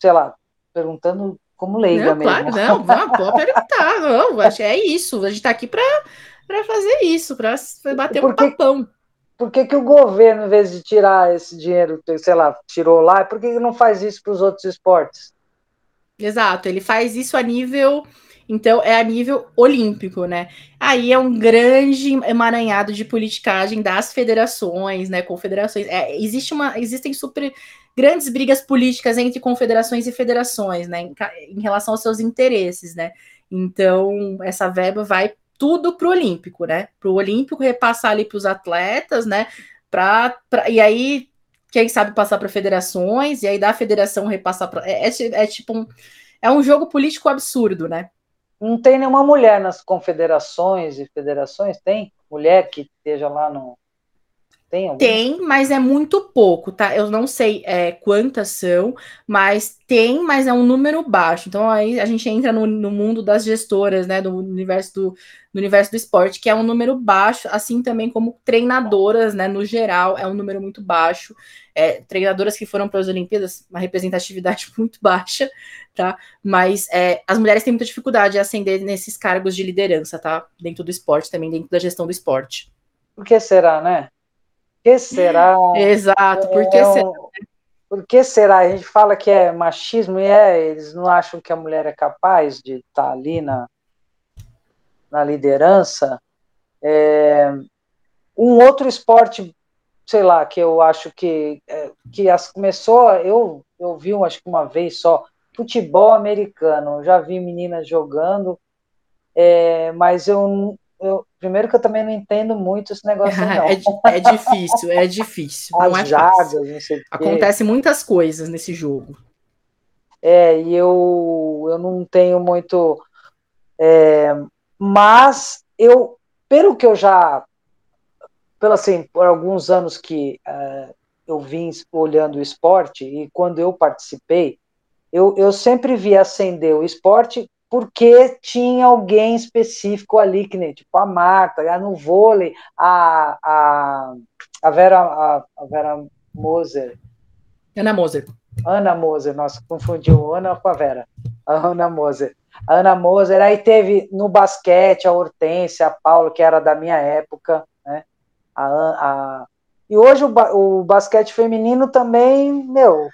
sei lá, perguntando como leiga não, mesmo. Claro, não, não pode perguntar, não, acho é isso, a gente está aqui para fazer isso, para bater por que, um papão. Por que, que o governo, em vez de tirar esse dinheiro, sei lá, tirou lá, por que, que não faz isso para os outros esportes? Exato, ele faz isso a nível. Então, é a nível olímpico, né? Aí é um grande emaranhado de politicagem das federações, né? Confederações. É, existe uma, existem super grandes brigas políticas entre confederações e federações, né? Em, em relação aos seus interesses, né? Então, essa verba vai tudo para o Olímpico, né? Para o Olímpico repassar ali para os atletas, né? Pra, pra, e aí quem sabe passar para federações, e aí da federação repassar para. É, é, é, tipo um. É um jogo político absurdo, né? Não tem nenhuma mulher nas confederações e federações? Tem? Mulher que esteja lá no. Tem, tem, mas é muito pouco, tá? Eu não sei é, quantas são, mas tem, mas é um número baixo. Então aí a gente entra no, no mundo das gestoras, né? Do universo do, do universo do esporte, que é um número baixo, assim também como treinadoras, né? No geral, é um número muito baixo. É, treinadoras que foram para as Olimpíadas, uma representatividade muito baixa, tá? Mas é, as mulheres têm muita dificuldade em ascender nesses cargos de liderança, tá? Dentro do esporte, também dentro da gestão do esporte. Por que será, né? Que será? Exato, por que é, será? Por que será? A gente fala que é machismo e é, eles não acham que a mulher é capaz de estar tá ali na, na liderança. É, um outro esporte, sei lá, que eu acho que, é, que as, começou, eu, eu vi acho que uma vez só, futebol americano. Eu já vi meninas jogando, é, mas eu eu, primeiro que eu também não entendo muito esse negócio, não. é, é difícil, é difícil. As não é jagas, não sei Acontece muitas coisas nesse jogo. É, e eu, eu não tenho muito. É, mas eu, pelo que eu já. Pelo assim, por alguns anos que uh, eu vim olhando o esporte, e quando eu participei, eu, eu sempre vi acender o esporte porque tinha alguém específico ali, que nem tipo a Marta, no vôlei, a, a, a, Vera, a, a Vera Moser. Ana Moser. Ana Moser, nossa, confundiu Ana com a Vera. A Ana Moser. A Ana Moser, aí teve no basquete a Hortência, a Paula, que era da minha época, né? A, a... E hoje o, o basquete feminino também, meu.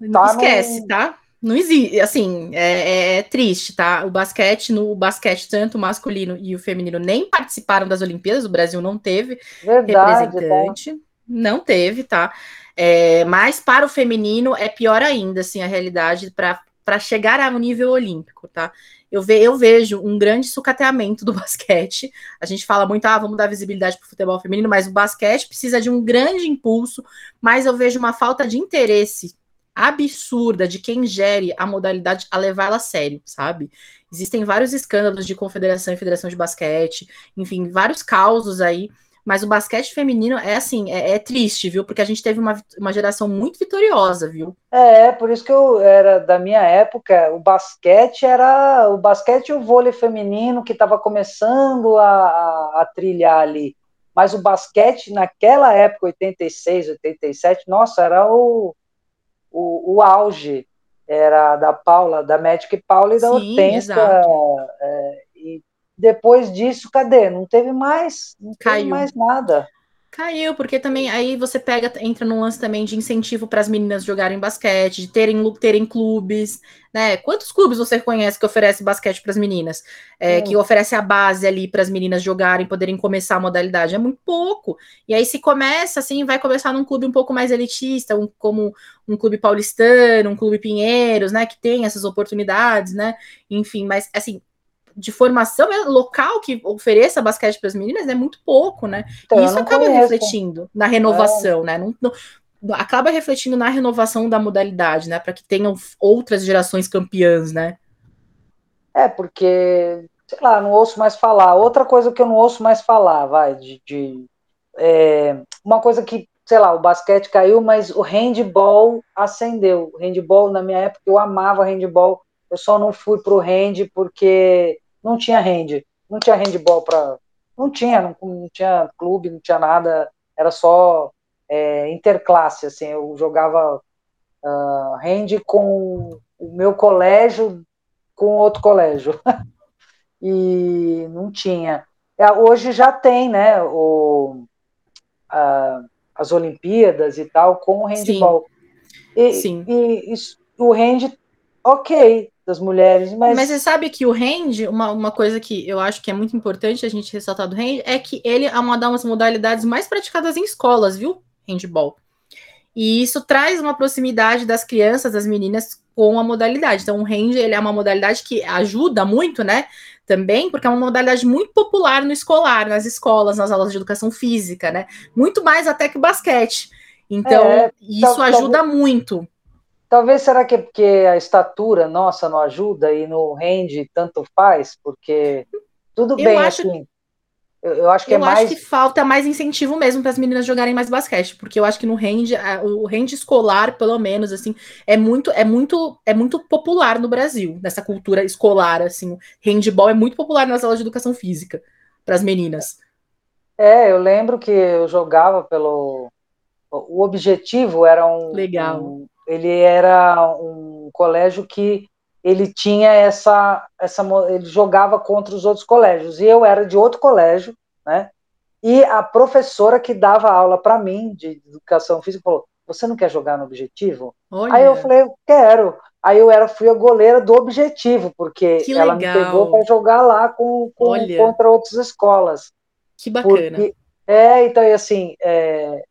Não tá esquece, no... tá? Não existe, assim, é, é, é, triste, tá? O basquete, no basquete, tanto o masculino e o feminino nem participaram das Olimpíadas, o Brasil não teve Verdade, representante, tá? não teve, tá? É, mas para o feminino é pior ainda, assim, a realidade para chegar ao nível olímpico, tá? Eu, ve, eu vejo um grande sucateamento do basquete. A gente fala muito, ah, vamos dar visibilidade para o futebol feminino, mas o basquete precisa de um grande impulso, mas eu vejo uma falta de interesse absurda de quem gere a modalidade a levá-la a sério, sabe? Existem vários escândalos de confederação e federação de basquete, enfim, vários causos aí, mas o basquete feminino é assim, é, é, triste, viu? Porque a gente teve uma, uma geração muito vitoriosa, viu? É, por isso que eu era da minha época, o basquete era o basquete e o vôlei feminino que estava começando a, a, a trilhar ali. Mas o basquete naquela época, 86, 87, nossa, era o, o, o auge era da Paula, da Magic Paula e da Sim, Hortência. É, e depois disso, cadê? Não teve mais, não Caiu. teve mais nada. Caiu, porque também aí você pega, entra num lance também de incentivo para as meninas jogarem basquete, de terem, terem clubes, né? Quantos clubes você conhece que oferece basquete para as meninas? É, hum. Que oferece a base ali para as meninas jogarem, poderem começar a modalidade? É muito pouco. E aí, se começa assim, vai começar num clube um pouco mais elitista, um, como um clube paulistano, um clube Pinheiros, né? Que tem essas oportunidades, né? Enfim, mas assim, de formação é local que ofereça basquete para as meninas é muito pouco, né? Então, e isso acaba conheço. refletindo na renovação, é. né? Não, não, acaba refletindo na renovação da modalidade, né? Para que tenham outras gerações campeãs, né? É, porque, sei lá, não ouço mais falar. Outra coisa que eu não ouço mais falar, vai, de. de é, uma coisa que, sei lá, o basquete caiu, mas o handball acendeu. O handball, na minha época, eu amava handball. Eu só não fui pro hand porque não tinha hand, não tinha handball para, não tinha, não, não, tinha clube, não tinha nada, era só é, interclasse, assim, eu jogava uh, hand com o meu colégio com outro colégio e não tinha. É, hoje já tem, né, o, uh, as Olimpíadas e tal com o handball. Sim. E, Sim. e isso, o hand, ok, das mulheres. Mas... mas você sabe que o hand, uma, uma coisa que eu acho que é muito importante a gente ressaltar do hand, é que ele é uma das modalidades mais praticadas em escolas, viu? Handball. E isso traz uma proximidade das crianças, das meninas, com a modalidade. Então, o hand ele é uma modalidade que ajuda muito, né? Também, porque é uma modalidade muito popular no escolar, nas escolas, nas aulas de educação física, né? Muito mais até que o basquete. Então, é, isso tá, ajuda tá... muito. Talvez será que é porque a estatura nossa não ajuda e no rende tanto faz, porque tudo eu bem acho, assim. Eu, eu acho que é eu é mais. acho que falta mais incentivo mesmo para as meninas jogarem mais basquete, porque eu acho que no rende, o rende escolar, pelo menos, assim, é muito, é muito, é muito popular no Brasil, nessa cultura escolar, assim. Handball é muito popular nas aulas de educação física para as meninas. É, eu lembro que eu jogava pelo. O objetivo era um. Legal. Um ele era um colégio que ele tinha essa, essa ele jogava contra os outros colégios e eu era de outro colégio, né? E a professora que dava aula para mim de educação física falou: "Você não quer jogar no Objetivo?" Olha. Aí eu falei: eu "Quero". Aí eu era fui a goleira do Objetivo porque que ela legal. me pegou para jogar lá com, com contra outras escolas. Que bacana. Porque, é, então e assim, é,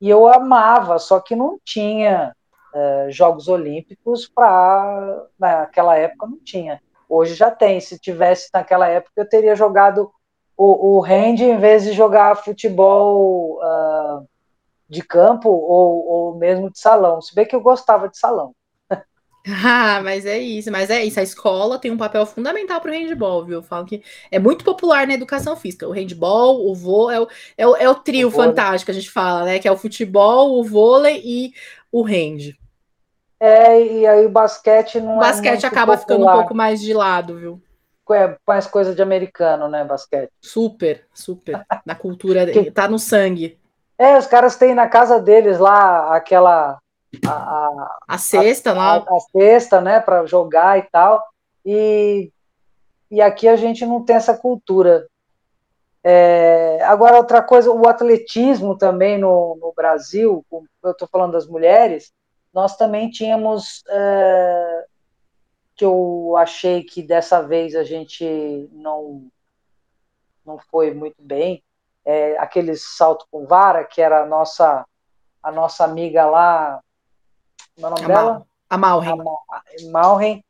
e eu amava, só que não tinha eh, Jogos Olímpicos para naquela época não tinha. Hoje já tem. Se tivesse naquela época, eu teria jogado o, o hand em vez de jogar futebol uh, de campo ou, ou mesmo de salão. Se bem que eu gostava de salão. Ah, mas é isso, mas é isso. A escola tem um papel fundamental para o handball, viu? Eu falo que é muito popular na educação física. O handball, o vôlei, é o, é o, é o trio o fantástico que a gente fala, né? Que é o futebol, o vôlei e o hand. É, e aí o basquete não o é basquete é acaba popular. ficando um pouco mais de lado, viu? É mais coisa de americano, né, basquete? Super, super. Na cultura, que... tá no sangue. É, os caras têm na casa deles lá aquela a, a, a cesta a, lá. A, a cesta, né, para jogar e tal. E, e aqui a gente não tem essa cultura. É, agora, outra coisa, o atletismo também no, no Brasil, eu estou falando das mulheres, nós também tínhamos é, que eu achei que dessa vez a gente não não foi muito bem é, aquele salto com vara que era a nossa a nossa amiga lá meu nome a dela? A Malren a Malren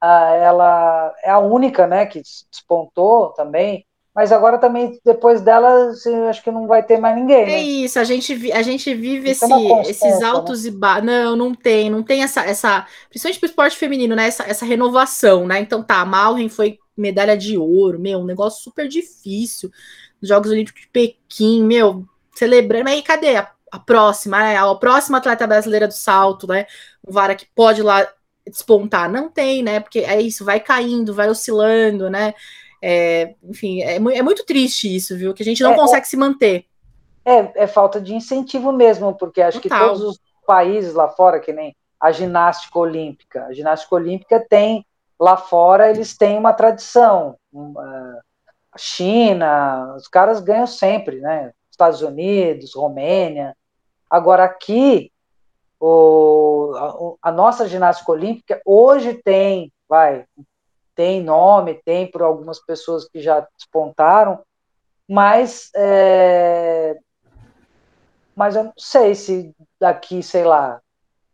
ela é a única né que despontou também mas agora também, depois dela, assim, acho que não vai ter mais ninguém. Né? É isso, a gente, a gente vive esse, esses né? altos né? e baixos. Não, não tem, não tem essa, essa principalmente para o esporte feminino, né? Essa, essa renovação, né? Então tá, a Malren foi medalha de ouro, meu, um negócio super difícil. Jogos Olímpicos de Pequim, meu, celebrando. Mas aí, cadê a, a próxima, né? A, a próxima atleta brasileira do salto, né? O Vara que pode lá despontar. Não tem, né? Porque é isso, vai caindo, vai oscilando, né? É, enfim, é, é, muito triste isso, viu? Que a gente não é, consegue se manter. É, é, falta de incentivo mesmo, porque acho Total. que todos os países lá fora, que nem a ginástica olímpica, a ginástica olímpica tem lá fora, eles têm uma tradição. A China, os caras ganham sempre, né? Estados Unidos, Romênia. Agora aqui, o, a, a nossa ginástica olímpica hoje tem, vai, tem nome, tem por algumas pessoas que já despontaram, mas é, mas eu não sei se daqui, sei lá,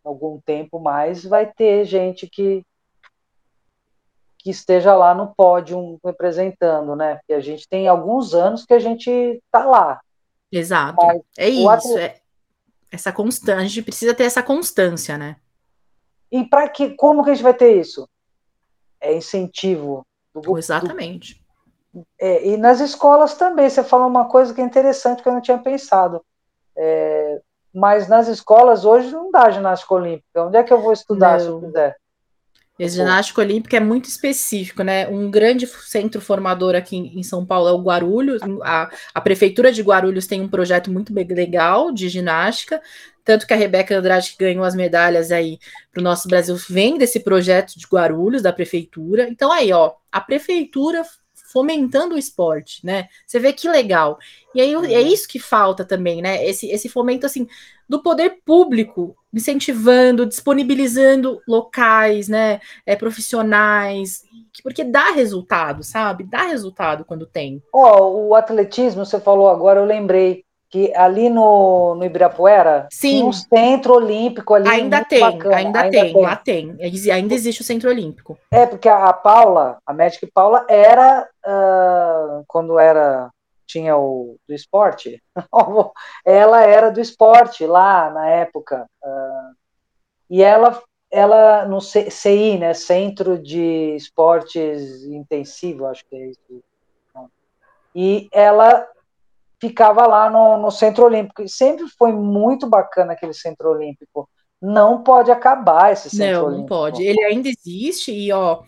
algum tempo mais vai ter gente que que esteja lá no pódio representando, né? Porque a gente tem alguns anos que a gente está lá. Exato. Mas é isso. Atleta... É essa constância, a gente precisa ter essa constância, né? E para que como que a gente vai ter isso? É incentivo. Do, Exatamente. Do, é, e nas escolas também, você falou uma coisa que é interessante que eu não tinha pensado. É, mas nas escolas hoje não dá ginástica olímpica. Onde é que eu vou estudar não. se eu quiser? Esse ginástica olímpica é muito específico, né? Um grande centro formador aqui em São Paulo é o Guarulhos. A, a prefeitura de Guarulhos tem um projeto muito legal de ginástica. Tanto que a Rebeca Andrade, que ganhou as medalhas aí para o nosso Brasil, vem desse projeto de Guarulhos, da prefeitura. Então, aí, ó, a prefeitura fomentando o esporte, né? Você vê que legal. E aí é uhum. isso que falta também, né? Esse, esse fomento, assim, do poder público, incentivando, disponibilizando locais, né? É, profissionais, porque dá resultado, sabe? Dá resultado quando tem. Ó, oh, o atletismo, você falou agora, eu lembrei que ali no, no Ibirapuera Sim. um centro olímpico ali. Ainda tem, ainda, ainda tem, tem, lá tem. Ainda existe o centro olímpico. É, porque a, a Paula, a médica Paula, era uh, quando era tinha o do esporte, ela era do esporte lá na época. Uh, e ela, ela no CI, né, Centro de Esportes Intensivo, acho que é isso. E ela ficava lá no, no Centro Olímpico. E sempre foi muito bacana aquele Centro Olímpico. Não pode acabar esse Centro não, Olímpico. Não, pode. Ele ainda existe e, ó,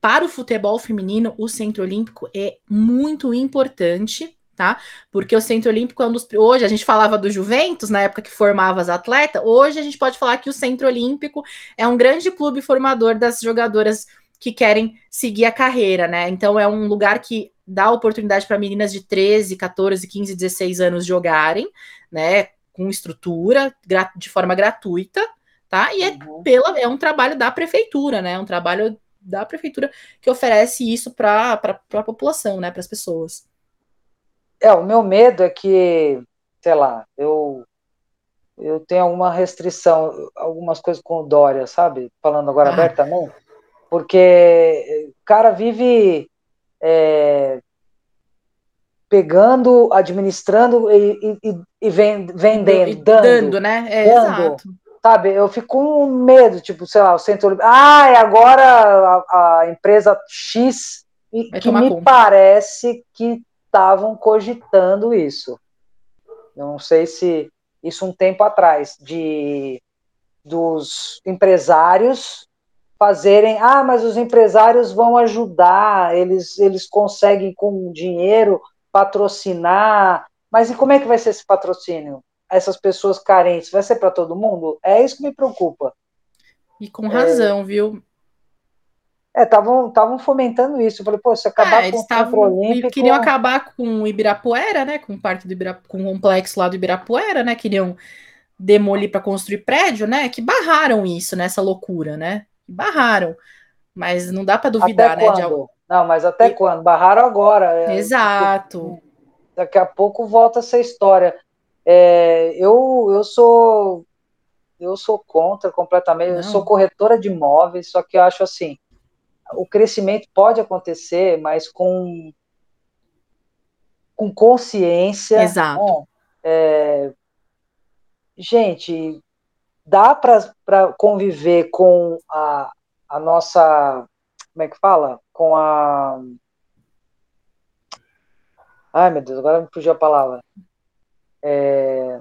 para o futebol feminino, o Centro Olímpico é muito importante, tá? Porque o Centro Olímpico é um dos. Hoje a gente falava do Juventus, na época que formava as atletas, hoje a gente pode falar que o Centro Olímpico é um grande clube formador das jogadoras que querem seguir a carreira, né? Então é um lugar que dá oportunidade para meninas de 13, 14, 15, 16 anos jogarem, né, com estrutura, de forma gratuita, tá? E é, uhum. pela, é um trabalho da prefeitura, né? É um trabalho da prefeitura que oferece isso para a população, né, para as pessoas. É, o meu medo é que, sei lá, eu eu tenho alguma restrição, algumas coisas com o Dória, sabe? Falando agora ah. abertamente, porque o cara vive é, pegando, administrando e, e, e vendendo, e dando, dando, né? É, dando, exato. Sabe, eu fico com medo, tipo, sei lá, o centro. Ah, e agora a, a empresa X, que me conta. parece que estavam cogitando isso. Eu não sei se isso um tempo atrás, de dos empresários fazerem, ah, mas os empresários vão ajudar, eles, eles conseguem com dinheiro patrocinar, mas e como é que vai ser esse patrocínio? Essas pessoas carentes, vai ser para todo mundo? É isso que me preocupa. E com razão, é, viu? É, estavam fomentando isso. Eu falei, pô, se acabar é, com o Centro Olímpico... Queriam acabar com o Ibirapuera, né? Com parte do Ibirapuera, com o complexo lá do Ibirapuera, né? Queriam demolir para construir prédio, né? Que barraram isso, nessa né, loucura, né? Barraram. Mas não dá para duvidar, né? De... Não, mas até e... quando? Barraram agora. É, Exato. Daqui a pouco volta essa história. É, eu, eu sou eu sou contra completamente. Não. Eu sou corretora de imóveis, só que eu acho assim, o crescimento pode acontecer, mas com com consciência. Exato. Né? É, gente, dá para conviver com a, a nossa. Como é que fala? Com a. Ai, meu Deus, agora me fugiu a palavra. É...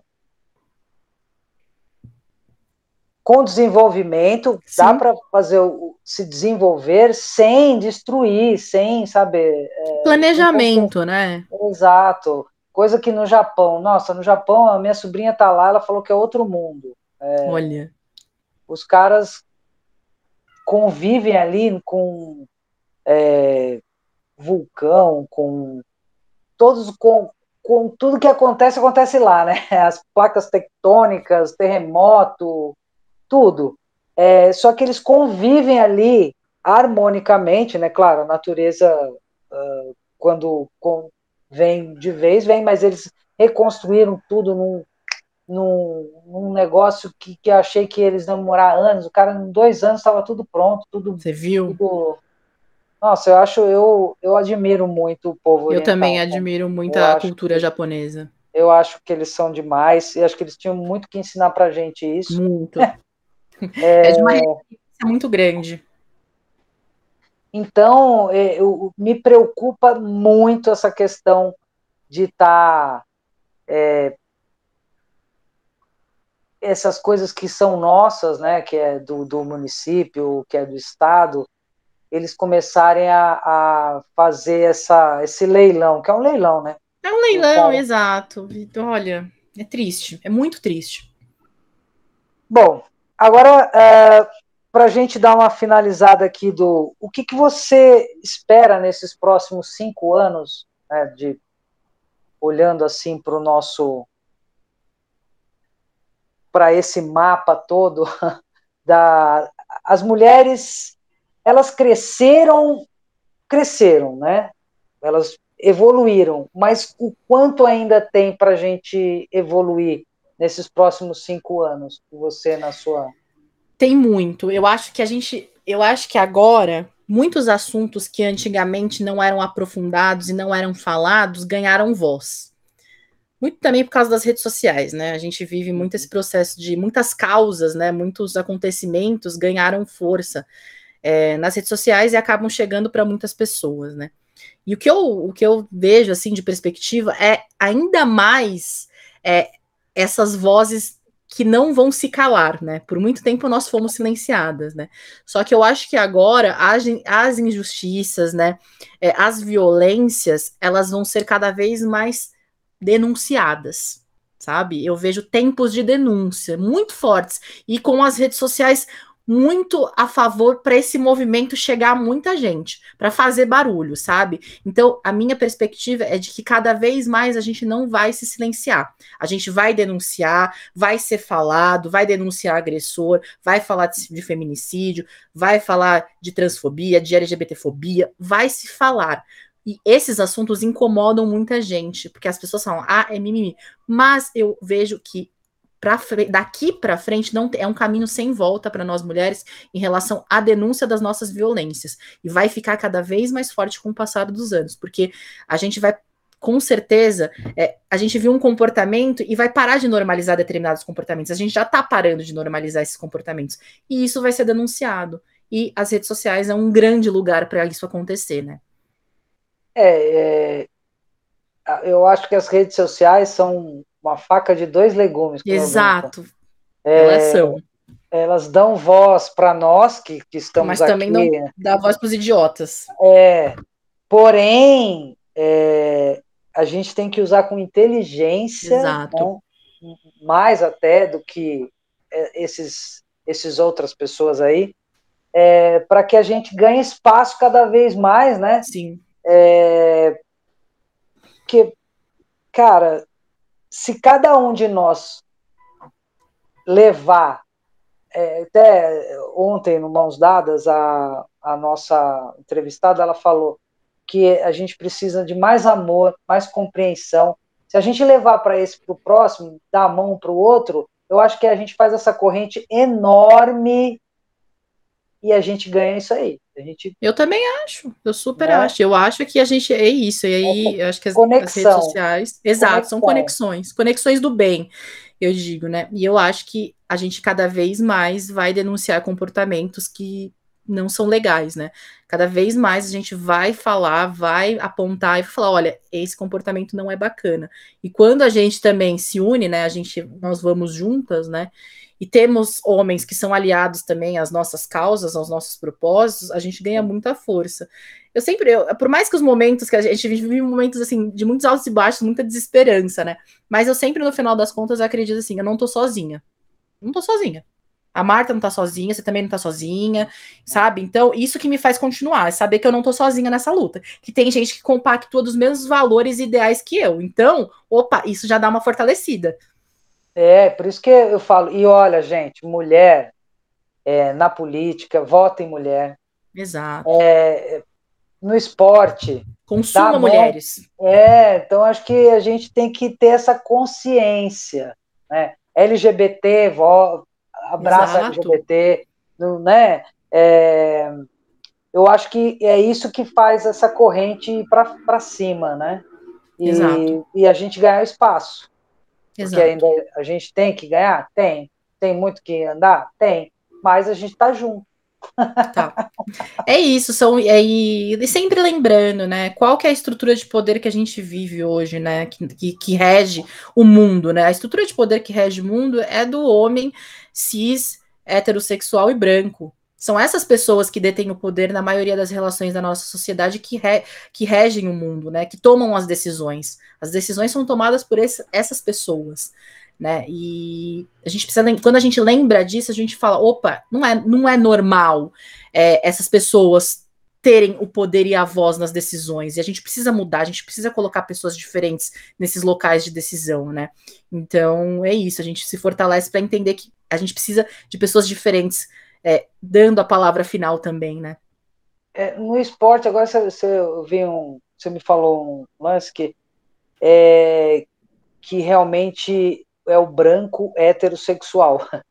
Com desenvolvimento, Sim. dá para fazer o, se desenvolver sem destruir, sem saber. É, Planejamento, né? Exato. Coisa que no Japão, nossa, no Japão a minha sobrinha tá lá, ela falou que é outro mundo. É, Olha. Os caras convivem ali com é, vulcão, com todos com, com tudo que acontece acontece lá, né? As placas tectônicas, terremoto, tudo. É, só que eles convivem ali harmonicamente, né? Claro, a natureza uh, quando vem de vez, vem, mas eles reconstruíram tudo num, num, num negócio que, que achei que eles iam demorar anos. O cara, em dois anos, estava tudo pronto, tudo. Você viu? Tudo... Nossa, eu acho, eu, eu admiro muito o povo. Eu oriental, também admiro muito a cultura que, japonesa. Eu acho que eles são demais e acho que eles tinham muito que ensinar pra gente isso. Muito. é, é de uma muito grande. Então, é, eu, me preocupa muito essa questão de estar. Tá, é, essas coisas que são nossas, né, que é do, do município, que é do estado, eles começarem a, a, fazer essa, esse leilão, que é um leilão, né? É um leilão, exato. Vitor, olha, é triste, é muito triste. Bom, agora é, para a gente dar uma finalizada aqui do o que, que você espera nesses próximos cinco anos, né, de olhando assim para o nosso para esse mapa todo da as mulheres elas cresceram cresceram né elas evoluíram mas o quanto ainda tem para a gente evoluir nesses próximos cinco anos você na sua tem muito. Eu acho que a gente. Eu acho que agora, muitos assuntos que antigamente não eram aprofundados e não eram falados ganharam voz. Muito também por causa das redes sociais, né? A gente vive muito esse processo de muitas causas, né? Muitos acontecimentos ganharam força é, nas redes sociais e acabam chegando para muitas pessoas, né? E o que, eu, o que eu vejo assim de perspectiva é ainda mais é, essas vozes que não vão se calar, né? Por muito tempo nós fomos silenciadas, né? Só que eu acho que agora as, as injustiças, né, é, as violências, elas vão ser cada vez mais denunciadas, sabe? Eu vejo tempos de denúncia muito fortes e com as redes sociais muito a favor para esse movimento chegar a muita gente, para fazer barulho, sabe? Então, a minha perspectiva é de que cada vez mais a gente não vai se silenciar. A gente vai denunciar, vai ser falado, vai denunciar agressor, vai falar de, de feminicídio, vai falar de transfobia, de LGBTfobia, vai se falar. E esses assuntos incomodam muita gente, porque as pessoas falam, ah, é mimimi. Mas eu vejo que pra, daqui para frente não é um caminho sem volta para nós mulheres em relação à denúncia das nossas violências e vai ficar cada vez mais forte com o passar dos anos, porque a gente vai com certeza, é, a gente viu um comportamento e vai parar de normalizar determinados comportamentos. A gente já está parando de normalizar esses comportamentos. E isso vai ser denunciado. E as redes sociais é um grande lugar para isso acontecer, né? É, é, eu acho que as redes sociais são uma faca de dois legumes. Exato. É, elas são. Elas dão voz para nós que, que estamos Mas aqui. Mas também não dá voz para os idiotas. É, porém, é, a gente tem que usar com inteligência, Exato. Né, mais até do que é, esses, esses outras pessoas aí, é, para que a gente ganhe espaço cada vez mais, né? Sim. É, que, cara, se cada um de nós levar. É, até ontem, no Mãos Dadas, a, a nossa entrevistada ela falou que a gente precisa de mais amor, mais compreensão. Se a gente levar para esse para o próximo, dar a mão para o outro, eu acho que a gente faz essa corrente enorme e a gente ganha isso aí. A gente... Eu também acho, eu super né? acho. Eu acho que a gente é isso. E aí, é, eu acho que as, as, redes sociais. Exato, Conexão. são conexões. Conexões do bem, eu digo, né? E eu acho que a gente cada vez mais vai denunciar comportamentos que não são legais, né? Cada vez mais a gente vai falar, vai apontar e falar, olha, esse comportamento não é bacana. E quando a gente também se une, né? A gente, nós vamos juntas, né? e temos homens que são aliados também às nossas causas, aos nossos propósitos, a gente ganha muita força. Eu sempre, eu, por mais que os momentos que a gente vive momentos assim de muitos altos e baixos, muita desesperança, né? Mas eu sempre no final das contas acredito assim, eu não tô sozinha. Não tô sozinha. A Marta não tá sozinha, você também não tá sozinha, sabe? Então, isso que me faz continuar, é saber que eu não tô sozinha nessa luta. Que tem gente que compactua dos mesmos valores e ideais que eu. Então, opa, isso já dá uma fortalecida. É, por isso que eu falo. E olha, gente, mulher é, na política, vota em mulher. Exato. É, no esporte. Consuma mulheres. É, então acho que a gente tem que ter essa consciência. Né? LGBT, vo, abraça Exato. LGBT, né? É, eu acho que é isso que faz essa corrente para cima, né? E, Exato. e a gente ganhar espaço. Exato. Porque ainda a gente tem que ganhar? Tem. Tem muito que andar? Tem. Mas a gente está junto. Tá. É isso, são é, e sempre lembrando, né? Qual que é a estrutura de poder que a gente vive hoje, né? Que, que, que, rege o mundo, né? A estrutura de poder que rege o mundo é do homem cis, heterossexual e branco. São essas pessoas que detêm o poder na maioria das relações da nossa sociedade que, re, que regem o mundo, né? Que tomam as decisões. As decisões são tomadas por esse, essas pessoas, né? E a gente precisa, quando a gente lembra disso, a gente fala, opa, não é, não é normal é, essas pessoas terem o poder e a voz nas decisões. E a gente precisa mudar, a gente precisa colocar pessoas diferentes nesses locais de decisão, né? Então é isso, a gente se fortalece para entender que a gente precisa de pessoas diferentes é, dando a palavra final também, né? É, no esporte, agora você, você, um, você me falou um lance que, é, que realmente é o branco heterossexual.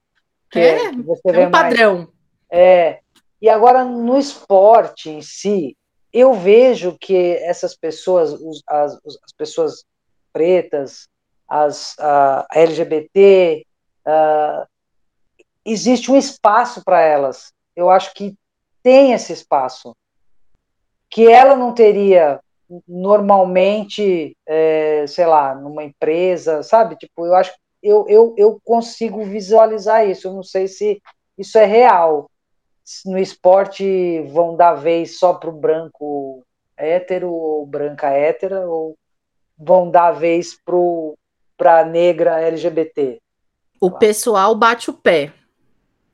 Que é, é, você é um padrão. Mais. É, e agora no esporte em si, eu vejo que essas pessoas, os, as, as pessoas pretas, as a LGBT, existe um espaço para elas. Eu acho que tem esse espaço que ela não teria normalmente, é, sei lá, numa empresa, sabe? Tipo, eu acho eu, eu, eu consigo visualizar isso. Eu não sei se isso é real. No esporte vão dar vez só para o branco hétero ou branca hétera, ou vão dar vez para a negra LGBT? O pessoal bate o pé.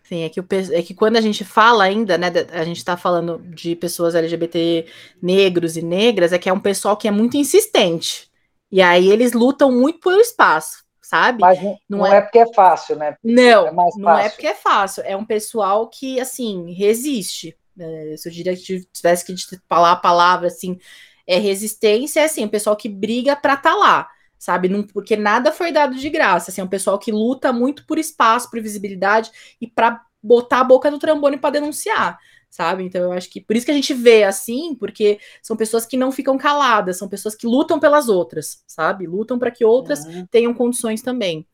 Sim, é que, o, é que quando a gente fala ainda, né, a gente tá falando de pessoas LGBT negros e negras, é que é um pessoal que é muito insistente. E aí eles lutam muito pelo espaço, sabe? Mas não, não é... é... porque é fácil, né? Não, é não é porque é fácil. É um pessoal que, assim, resiste. É, se eu diria que tivesse que falar a palavra, assim, é resistência, é assim, um pessoal que briga pra estar tá lá sabe? Não, porque nada foi dado de graça. Assim, é um pessoal que luta muito por espaço, por visibilidade e para botar a boca no trambone para denunciar, sabe? Então eu acho que por isso que a gente vê assim, porque são pessoas que não ficam caladas, são pessoas que lutam pelas outras, sabe? Lutam para que outras uhum. tenham condições também.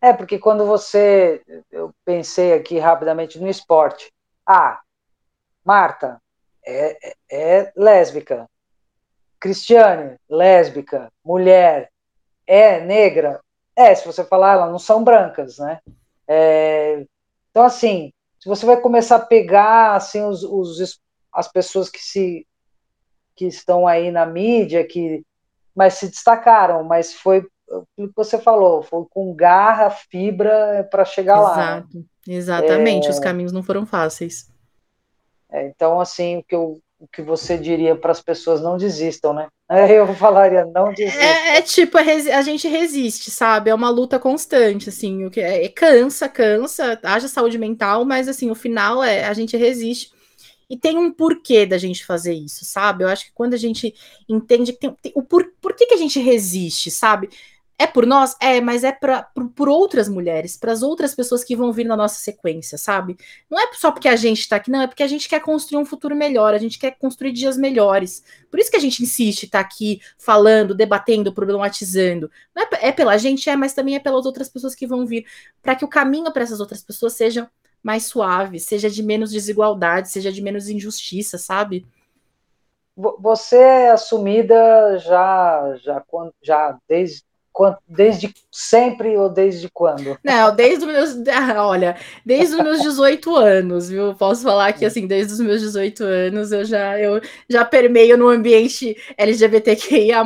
É, porque quando você. Eu pensei aqui rapidamente no esporte. Ah, Marta é, é, é lésbica. Cristiane, lésbica, mulher, é negra? É, se você falar, elas não são brancas, né? É, então, assim, se você vai começar a pegar assim, os, os, as pessoas que se que estão aí na mídia, que mas se destacaram, mas foi o que você falou, foi com garra, fibra para chegar Exato, lá. Né? Exatamente, é, os caminhos não foram fáceis. É, então, assim, o que eu o que você diria para as pessoas não desistam, né? Eu falaria não desistam. É, é tipo a, gente resiste, sabe? É uma luta constante, assim, o que é, é, cansa, cansa, haja saúde mental, mas assim o final é a gente resiste. E tem um porquê da gente fazer isso, sabe? Eu acho que quando a gente entende que tem, tem o por, por que, que a gente resiste, sabe? É por nós? É, mas é pra, por, por outras mulheres, para as outras pessoas que vão vir na nossa sequência, sabe? Não é só porque a gente está aqui, não, é porque a gente quer construir um futuro melhor, a gente quer construir dias melhores. Por isso que a gente insiste estar tá aqui falando, debatendo, problematizando. É, é pela gente, é, mas também é pelas outras pessoas que vão vir, para que o caminho para essas outras pessoas seja mais suave, seja de menos desigualdade, seja de menos injustiça, sabe? Você é assumida já, já, já desde Desde sempre ou desde quando? Não, desde os meus. Olha, desde os meus 18 anos, viu? Posso falar que assim, desde os meus 18 anos eu já, eu já permeio no ambiente LGBTQIA,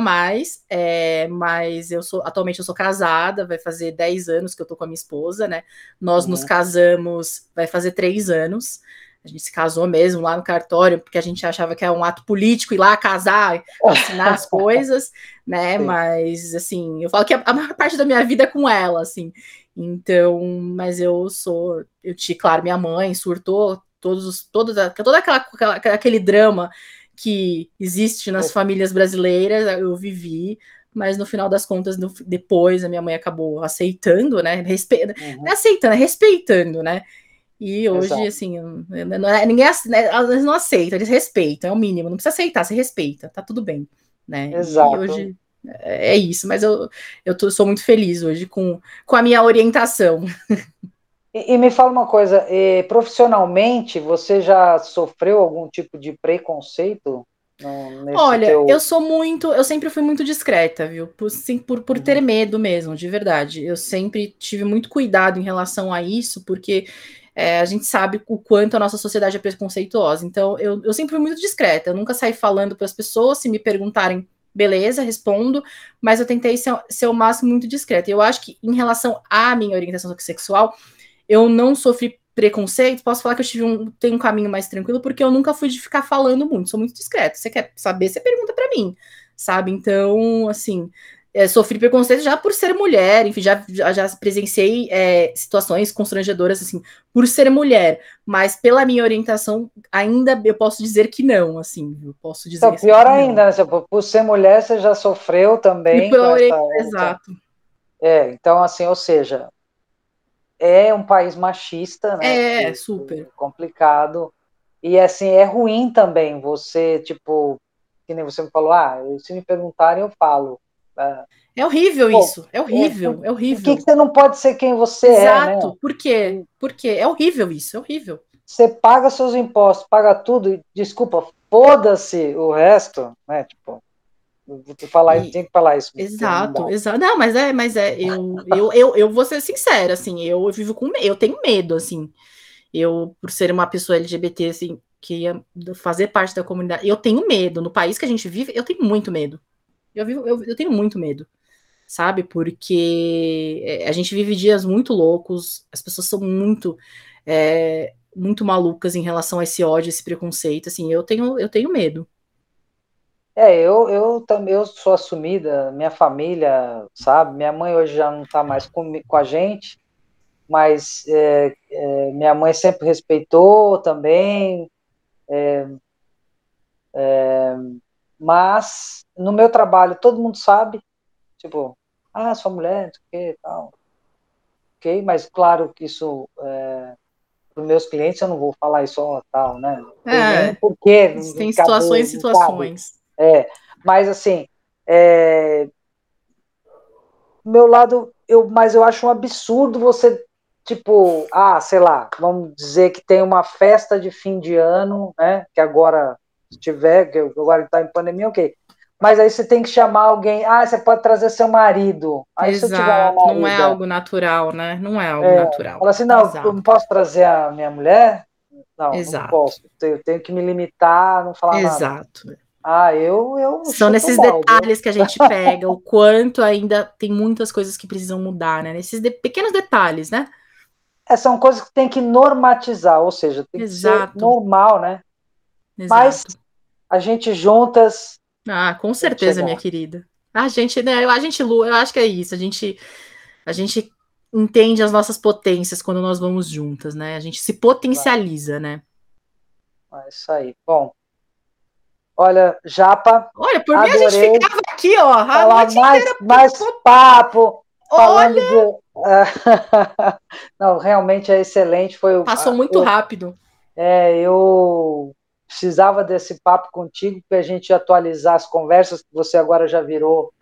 é, mas eu sou atualmente eu sou casada, vai fazer 10 anos que eu tô com a minha esposa, né? Nós uhum. nos casamos, vai fazer 3 anos. A gente se casou mesmo lá no cartório, porque a gente achava que era um ato político ir lá casar, assinar as coisas, né? Sim. Mas, assim, eu falo que a, a maior parte da minha vida é com ela, assim. Então, mas eu sou, eu tinha, claro, minha mãe surtou, todos, todos, todo aquela, aquela, aquele drama que existe nas famílias brasileiras, eu vivi, mas no final das contas, no, depois a minha mãe acabou aceitando, né? Respe... Uhum. Não é aceitando, é respeitando, né? E hoje, Exato. assim, não é, ninguém né, não aceitam, eles respeitam, é o mínimo. Não precisa aceitar, você respeita, tá tudo bem. Né? Exato. E hoje é, isso, mas eu, eu tô, sou muito feliz hoje com, com a minha orientação. E, e me fala uma coisa, profissionalmente, você já sofreu algum tipo de preconceito? Olha, teu... eu sou muito, eu sempre fui muito discreta, viu? Por, sim, por, por ter uhum. medo mesmo, de verdade. Eu sempre tive muito cuidado em relação a isso, porque é, a gente sabe o quanto a nossa sociedade é preconceituosa. Então, eu, eu sempre fui muito discreta, eu nunca saí falando para as pessoas, se me perguntarem, beleza, respondo, mas eu tentei ser, ser o máximo muito discreta. Eu acho que, em relação à minha orientação sexual, eu não sofri preconceito, posso falar que eu tive um, tenho um caminho mais tranquilo, porque eu nunca fui de ficar falando muito, sou muito discreta. Você quer saber, você pergunta para mim, sabe? Então, assim, é, sofri preconceito já por ser mulher, enfim, já, já, já presenciei é, situações constrangedoras, assim, por ser mulher, mas pela minha orientação, ainda eu posso dizer que não, assim, eu posso dizer então, pior ainda, né? por ser mulher, você já sofreu também. Essa, exato. É, então, assim, ou seja, é um país machista, né? É, super. Complicado. E, assim, é ruim também você, tipo, que nem você me falou, ah, se me perguntarem, eu falo é horrível Pô, isso, é horrível, é, é horrível. Por que, você não pode ser quem você Exato. é? Exato, né? por quê? Por quê? É horrível isso, é horrível. Você paga seus impostos, paga tudo, e desculpa, foda-se o resto, né? Tipo, falar, e, tem que falar isso. Exato, exato. Não, mas é, mas é, eu, eu, eu, eu vou ser sincera, assim, eu vivo com eu tenho medo, assim. Eu, por ser uma pessoa LGBT, assim, que ia fazer parte da comunidade, eu tenho medo. No país que a gente vive, eu tenho muito medo. Eu, vivo, eu, eu tenho muito medo, sabe? Porque é, a gente vive dias muito loucos, as pessoas são muito. É, muito malucas em relação a esse ódio, esse preconceito, assim, eu tenho, eu tenho medo. É, eu, eu também eu sou assumida, minha família, sabe? Minha mãe hoje já não está mais com, com a gente, mas é, é, minha mãe sempre respeitou também. É, é mas no meu trabalho todo mundo sabe, tipo, ah, sua mulher, não sei o que tal. Ok, mas claro que isso é, para os meus clientes eu não vou falar isso ó, tal, né? É, porque tem situações e situações. É, mas assim, é, meu lado, eu, mas eu acho um absurdo você, tipo, ah, sei lá, vamos dizer que tem uma festa de fim de ano, né? Que agora se tiver, que agora está em pandemia, ok. Mas aí você tem que chamar alguém, ah, você pode trazer seu marido. Aí Exato, se marido, não é algo natural, né? Não é algo é, natural. Fala assim, não, Exato. eu não posso trazer a minha mulher? Não, Exato. não posso. Eu tenho que me limitar, não falar Exato. nada. Exato. Ah, eu, eu São nesses mal, detalhes que a gente pega, o quanto ainda tem muitas coisas que precisam mudar, né? Nesses de pequenos detalhes, né? É, são coisas que tem que normatizar, ou seja, tem Exato. que ser normal, né? Exato. Mas a gente juntas. Ah, com certeza, minha querida. A gente, né? A gente, eu acho que é isso. A gente, a gente entende as nossas potências quando nós vamos juntas, né? A gente se potencializa, né? É isso aí. Bom, olha, Japa. Olha, por mim a gente ficava aqui, ó. Falar mais, mais papo. Falando de... Não, realmente é excelente. Foi Passou muito eu, rápido. É, eu precisava desse papo contigo para a gente atualizar as conversas, que você agora já virou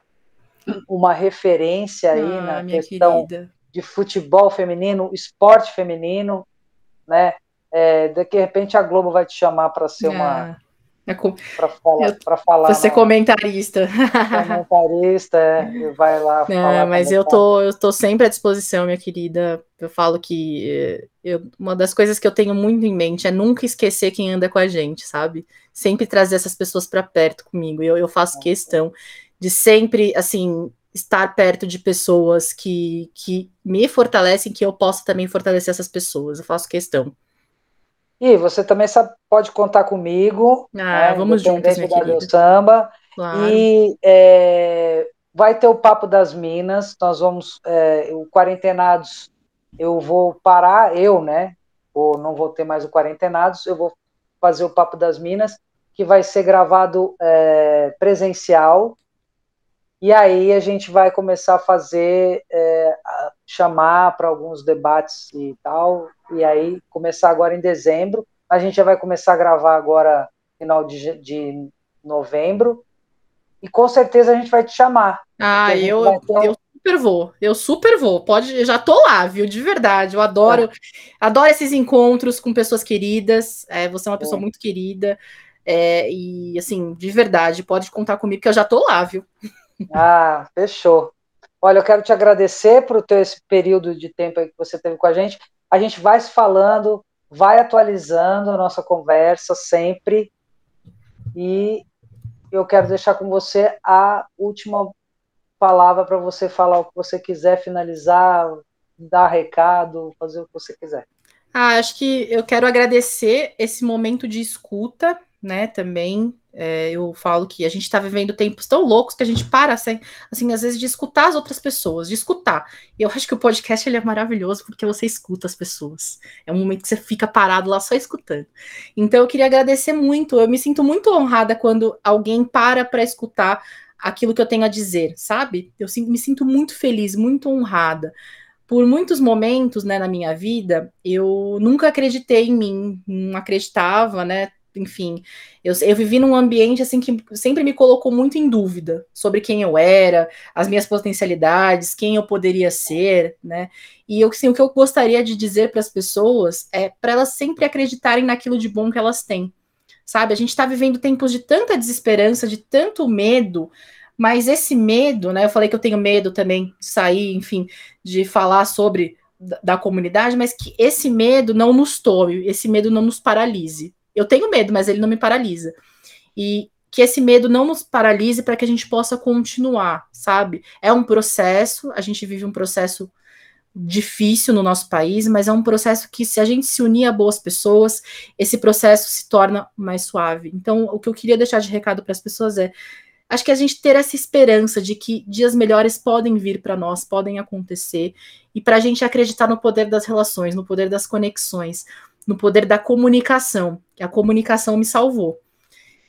uma referência aí ah, na questão querida. de futebol feminino, esporte feminino, né? É, de repente a Globo vai te chamar para ser uma ah. É com... Para falar, pra falar. Você comentarista. Comentarista, é, vai lá. É, mas eu tô, eu tô sempre à disposição, minha querida. Eu falo que eh, eu, uma das coisas que eu tenho muito em mente é nunca esquecer quem anda com a gente, sabe? Sempre trazer essas pessoas para perto comigo. Eu, eu faço questão de sempre, assim, estar perto de pessoas que, que me fortalecem, que eu possa também fortalecer essas pessoas. Eu faço questão. E você também sabe, pode contar comigo. Ah, né, vamos juntos, minha da Samba. Claro. E é, vai ter o Papo das Minas. Nós vamos, é, o Quarentenados, eu vou parar, eu, né? Ou não vou ter mais o Quarentenados, eu vou fazer o Papo das Minas, que vai ser gravado é, presencial. E aí a gente vai começar a fazer, é, chamar para alguns debates e tal, e aí começar agora em dezembro. A gente já vai começar a gravar agora final de, de novembro. E com certeza a gente vai te chamar. Ah, eu, um... eu super vou. Eu super vou. Pode, já tô lá, viu? De verdade. Eu adoro, é. adoro esses encontros com pessoas queridas. É, você é uma pessoa é. muito querida. É, e assim, de verdade, pode contar comigo que eu já tô lá, viu? Ah, fechou. Olha, eu quero te agradecer por ter esse período de tempo que você teve com a gente. A gente vai se falando, vai atualizando a nossa conversa sempre. E eu quero deixar com você a última palavra para você falar o que você quiser, finalizar, dar recado, fazer o que você quiser. Ah, acho que eu quero agradecer esse momento de escuta, né, também, é, eu falo que a gente está vivendo tempos tão loucos que a gente para, assim, assim, às vezes, de escutar as outras pessoas, de escutar. E eu acho que o podcast ele é maravilhoso porque você escuta as pessoas. É um momento que você fica parado lá só escutando. Então, eu queria agradecer muito. Eu me sinto muito honrada quando alguém para para escutar aquilo que eu tenho a dizer, sabe? Eu me sinto muito feliz, muito honrada por muitos momentos, né, na minha vida, eu nunca acreditei em mim, não acreditava, né, enfim, eu, eu vivi num ambiente assim que sempre me colocou muito em dúvida sobre quem eu era, as minhas potencialidades, quem eu poderia ser, né? E eu, assim, o que eu gostaria de dizer para as pessoas é para elas sempre acreditarem naquilo de bom que elas têm. Sabe? A gente está vivendo tempos de tanta desesperança, de tanto medo, mas esse medo, né? Eu falei que eu tenho medo também de sair, enfim, de falar sobre da, da comunidade, mas que esse medo não nos tome, esse medo não nos paralise, eu tenho medo, mas ele não me paralisa. E que esse medo não nos paralise para que a gente possa continuar, sabe? É um processo, a gente vive um processo difícil no nosso país, mas é um processo que, se a gente se unir a boas pessoas, esse processo se torna mais suave. Então, o que eu queria deixar de recado para as pessoas é: acho que a gente ter essa esperança de que dias melhores podem vir para nós, podem acontecer, e para a gente acreditar no poder das relações, no poder das conexões, no poder da comunicação, que a comunicação me salvou.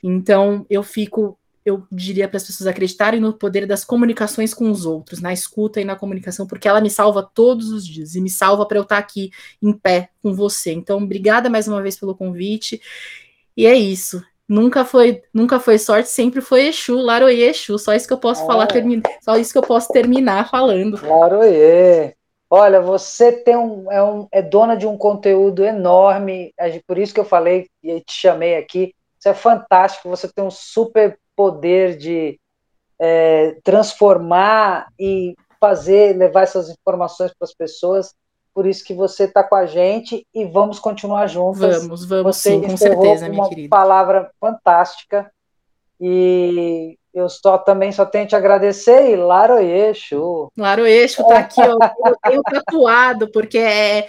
Então, eu fico, eu diria para as pessoas acreditarem no poder das comunicações com os outros, na escuta e na comunicação, porque ela me salva todos os dias e me salva para eu estar aqui em pé com você. Então, obrigada mais uma vez pelo convite. E é isso. Nunca foi, nunca foi sorte, sempre foi Exu, Laroie Exu. Só isso que eu posso é. falar, termina, só isso que eu posso terminar falando. Laroie. Olha, você tem um é, um, é dona de um conteúdo enorme, por isso que eu falei e te chamei aqui. Isso é fantástico, você tem um super poder de é, transformar e fazer, levar essas informações para as pessoas. Por isso que você está com a gente e vamos continuar juntas. Vamos, vamos você sim, com certeza, minha uma querida. palavra fantástica. E eu só também só tenho te agradecer e Laroeixo. Laroeixo tá aqui, ó, eu tenho tatuado, porque é,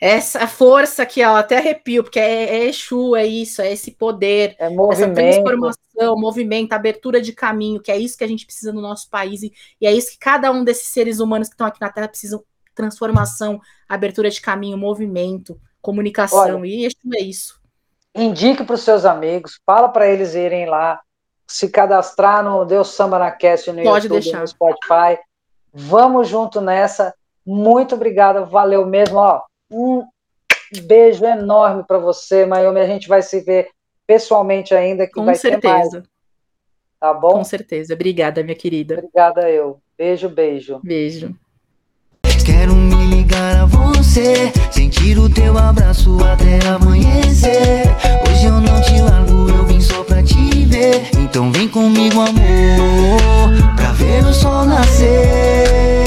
essa força que ó, até arrepio, porque é, é Exu, é isso, é esse poder, é movimento. essa transformação, movimento, abertura de caminho, que é isso que a gente precisa no nosso país, e, e é isso que cada um desses seres humanos que estão aqui na Terra precisam, transformação, abertura de caminho, movimento, comunicação, Olha, e Exu é isso. Indique para os seus amigos, fala para eles irem lá, se cadastrar no Deus Samba na Cast no Pode YouTube, deixar. no Spotify. Vamos junto nessa. Muito obrigada, valeu mesmo. Ó, um beijo enorme para você, Maiomi. A gente vai se ver pessoalmente ainda, que Com vai certeza. ter mais. Tá bom? Com certeza. Obrigada, minha querida. Obrigada eu. Beijo, beijo. Beijo. Quero me ligar a você, sentir o teu abraço até amanhecer. Hoje eu não te largo, Então vem comigo, amor, pra ver o sol nascer.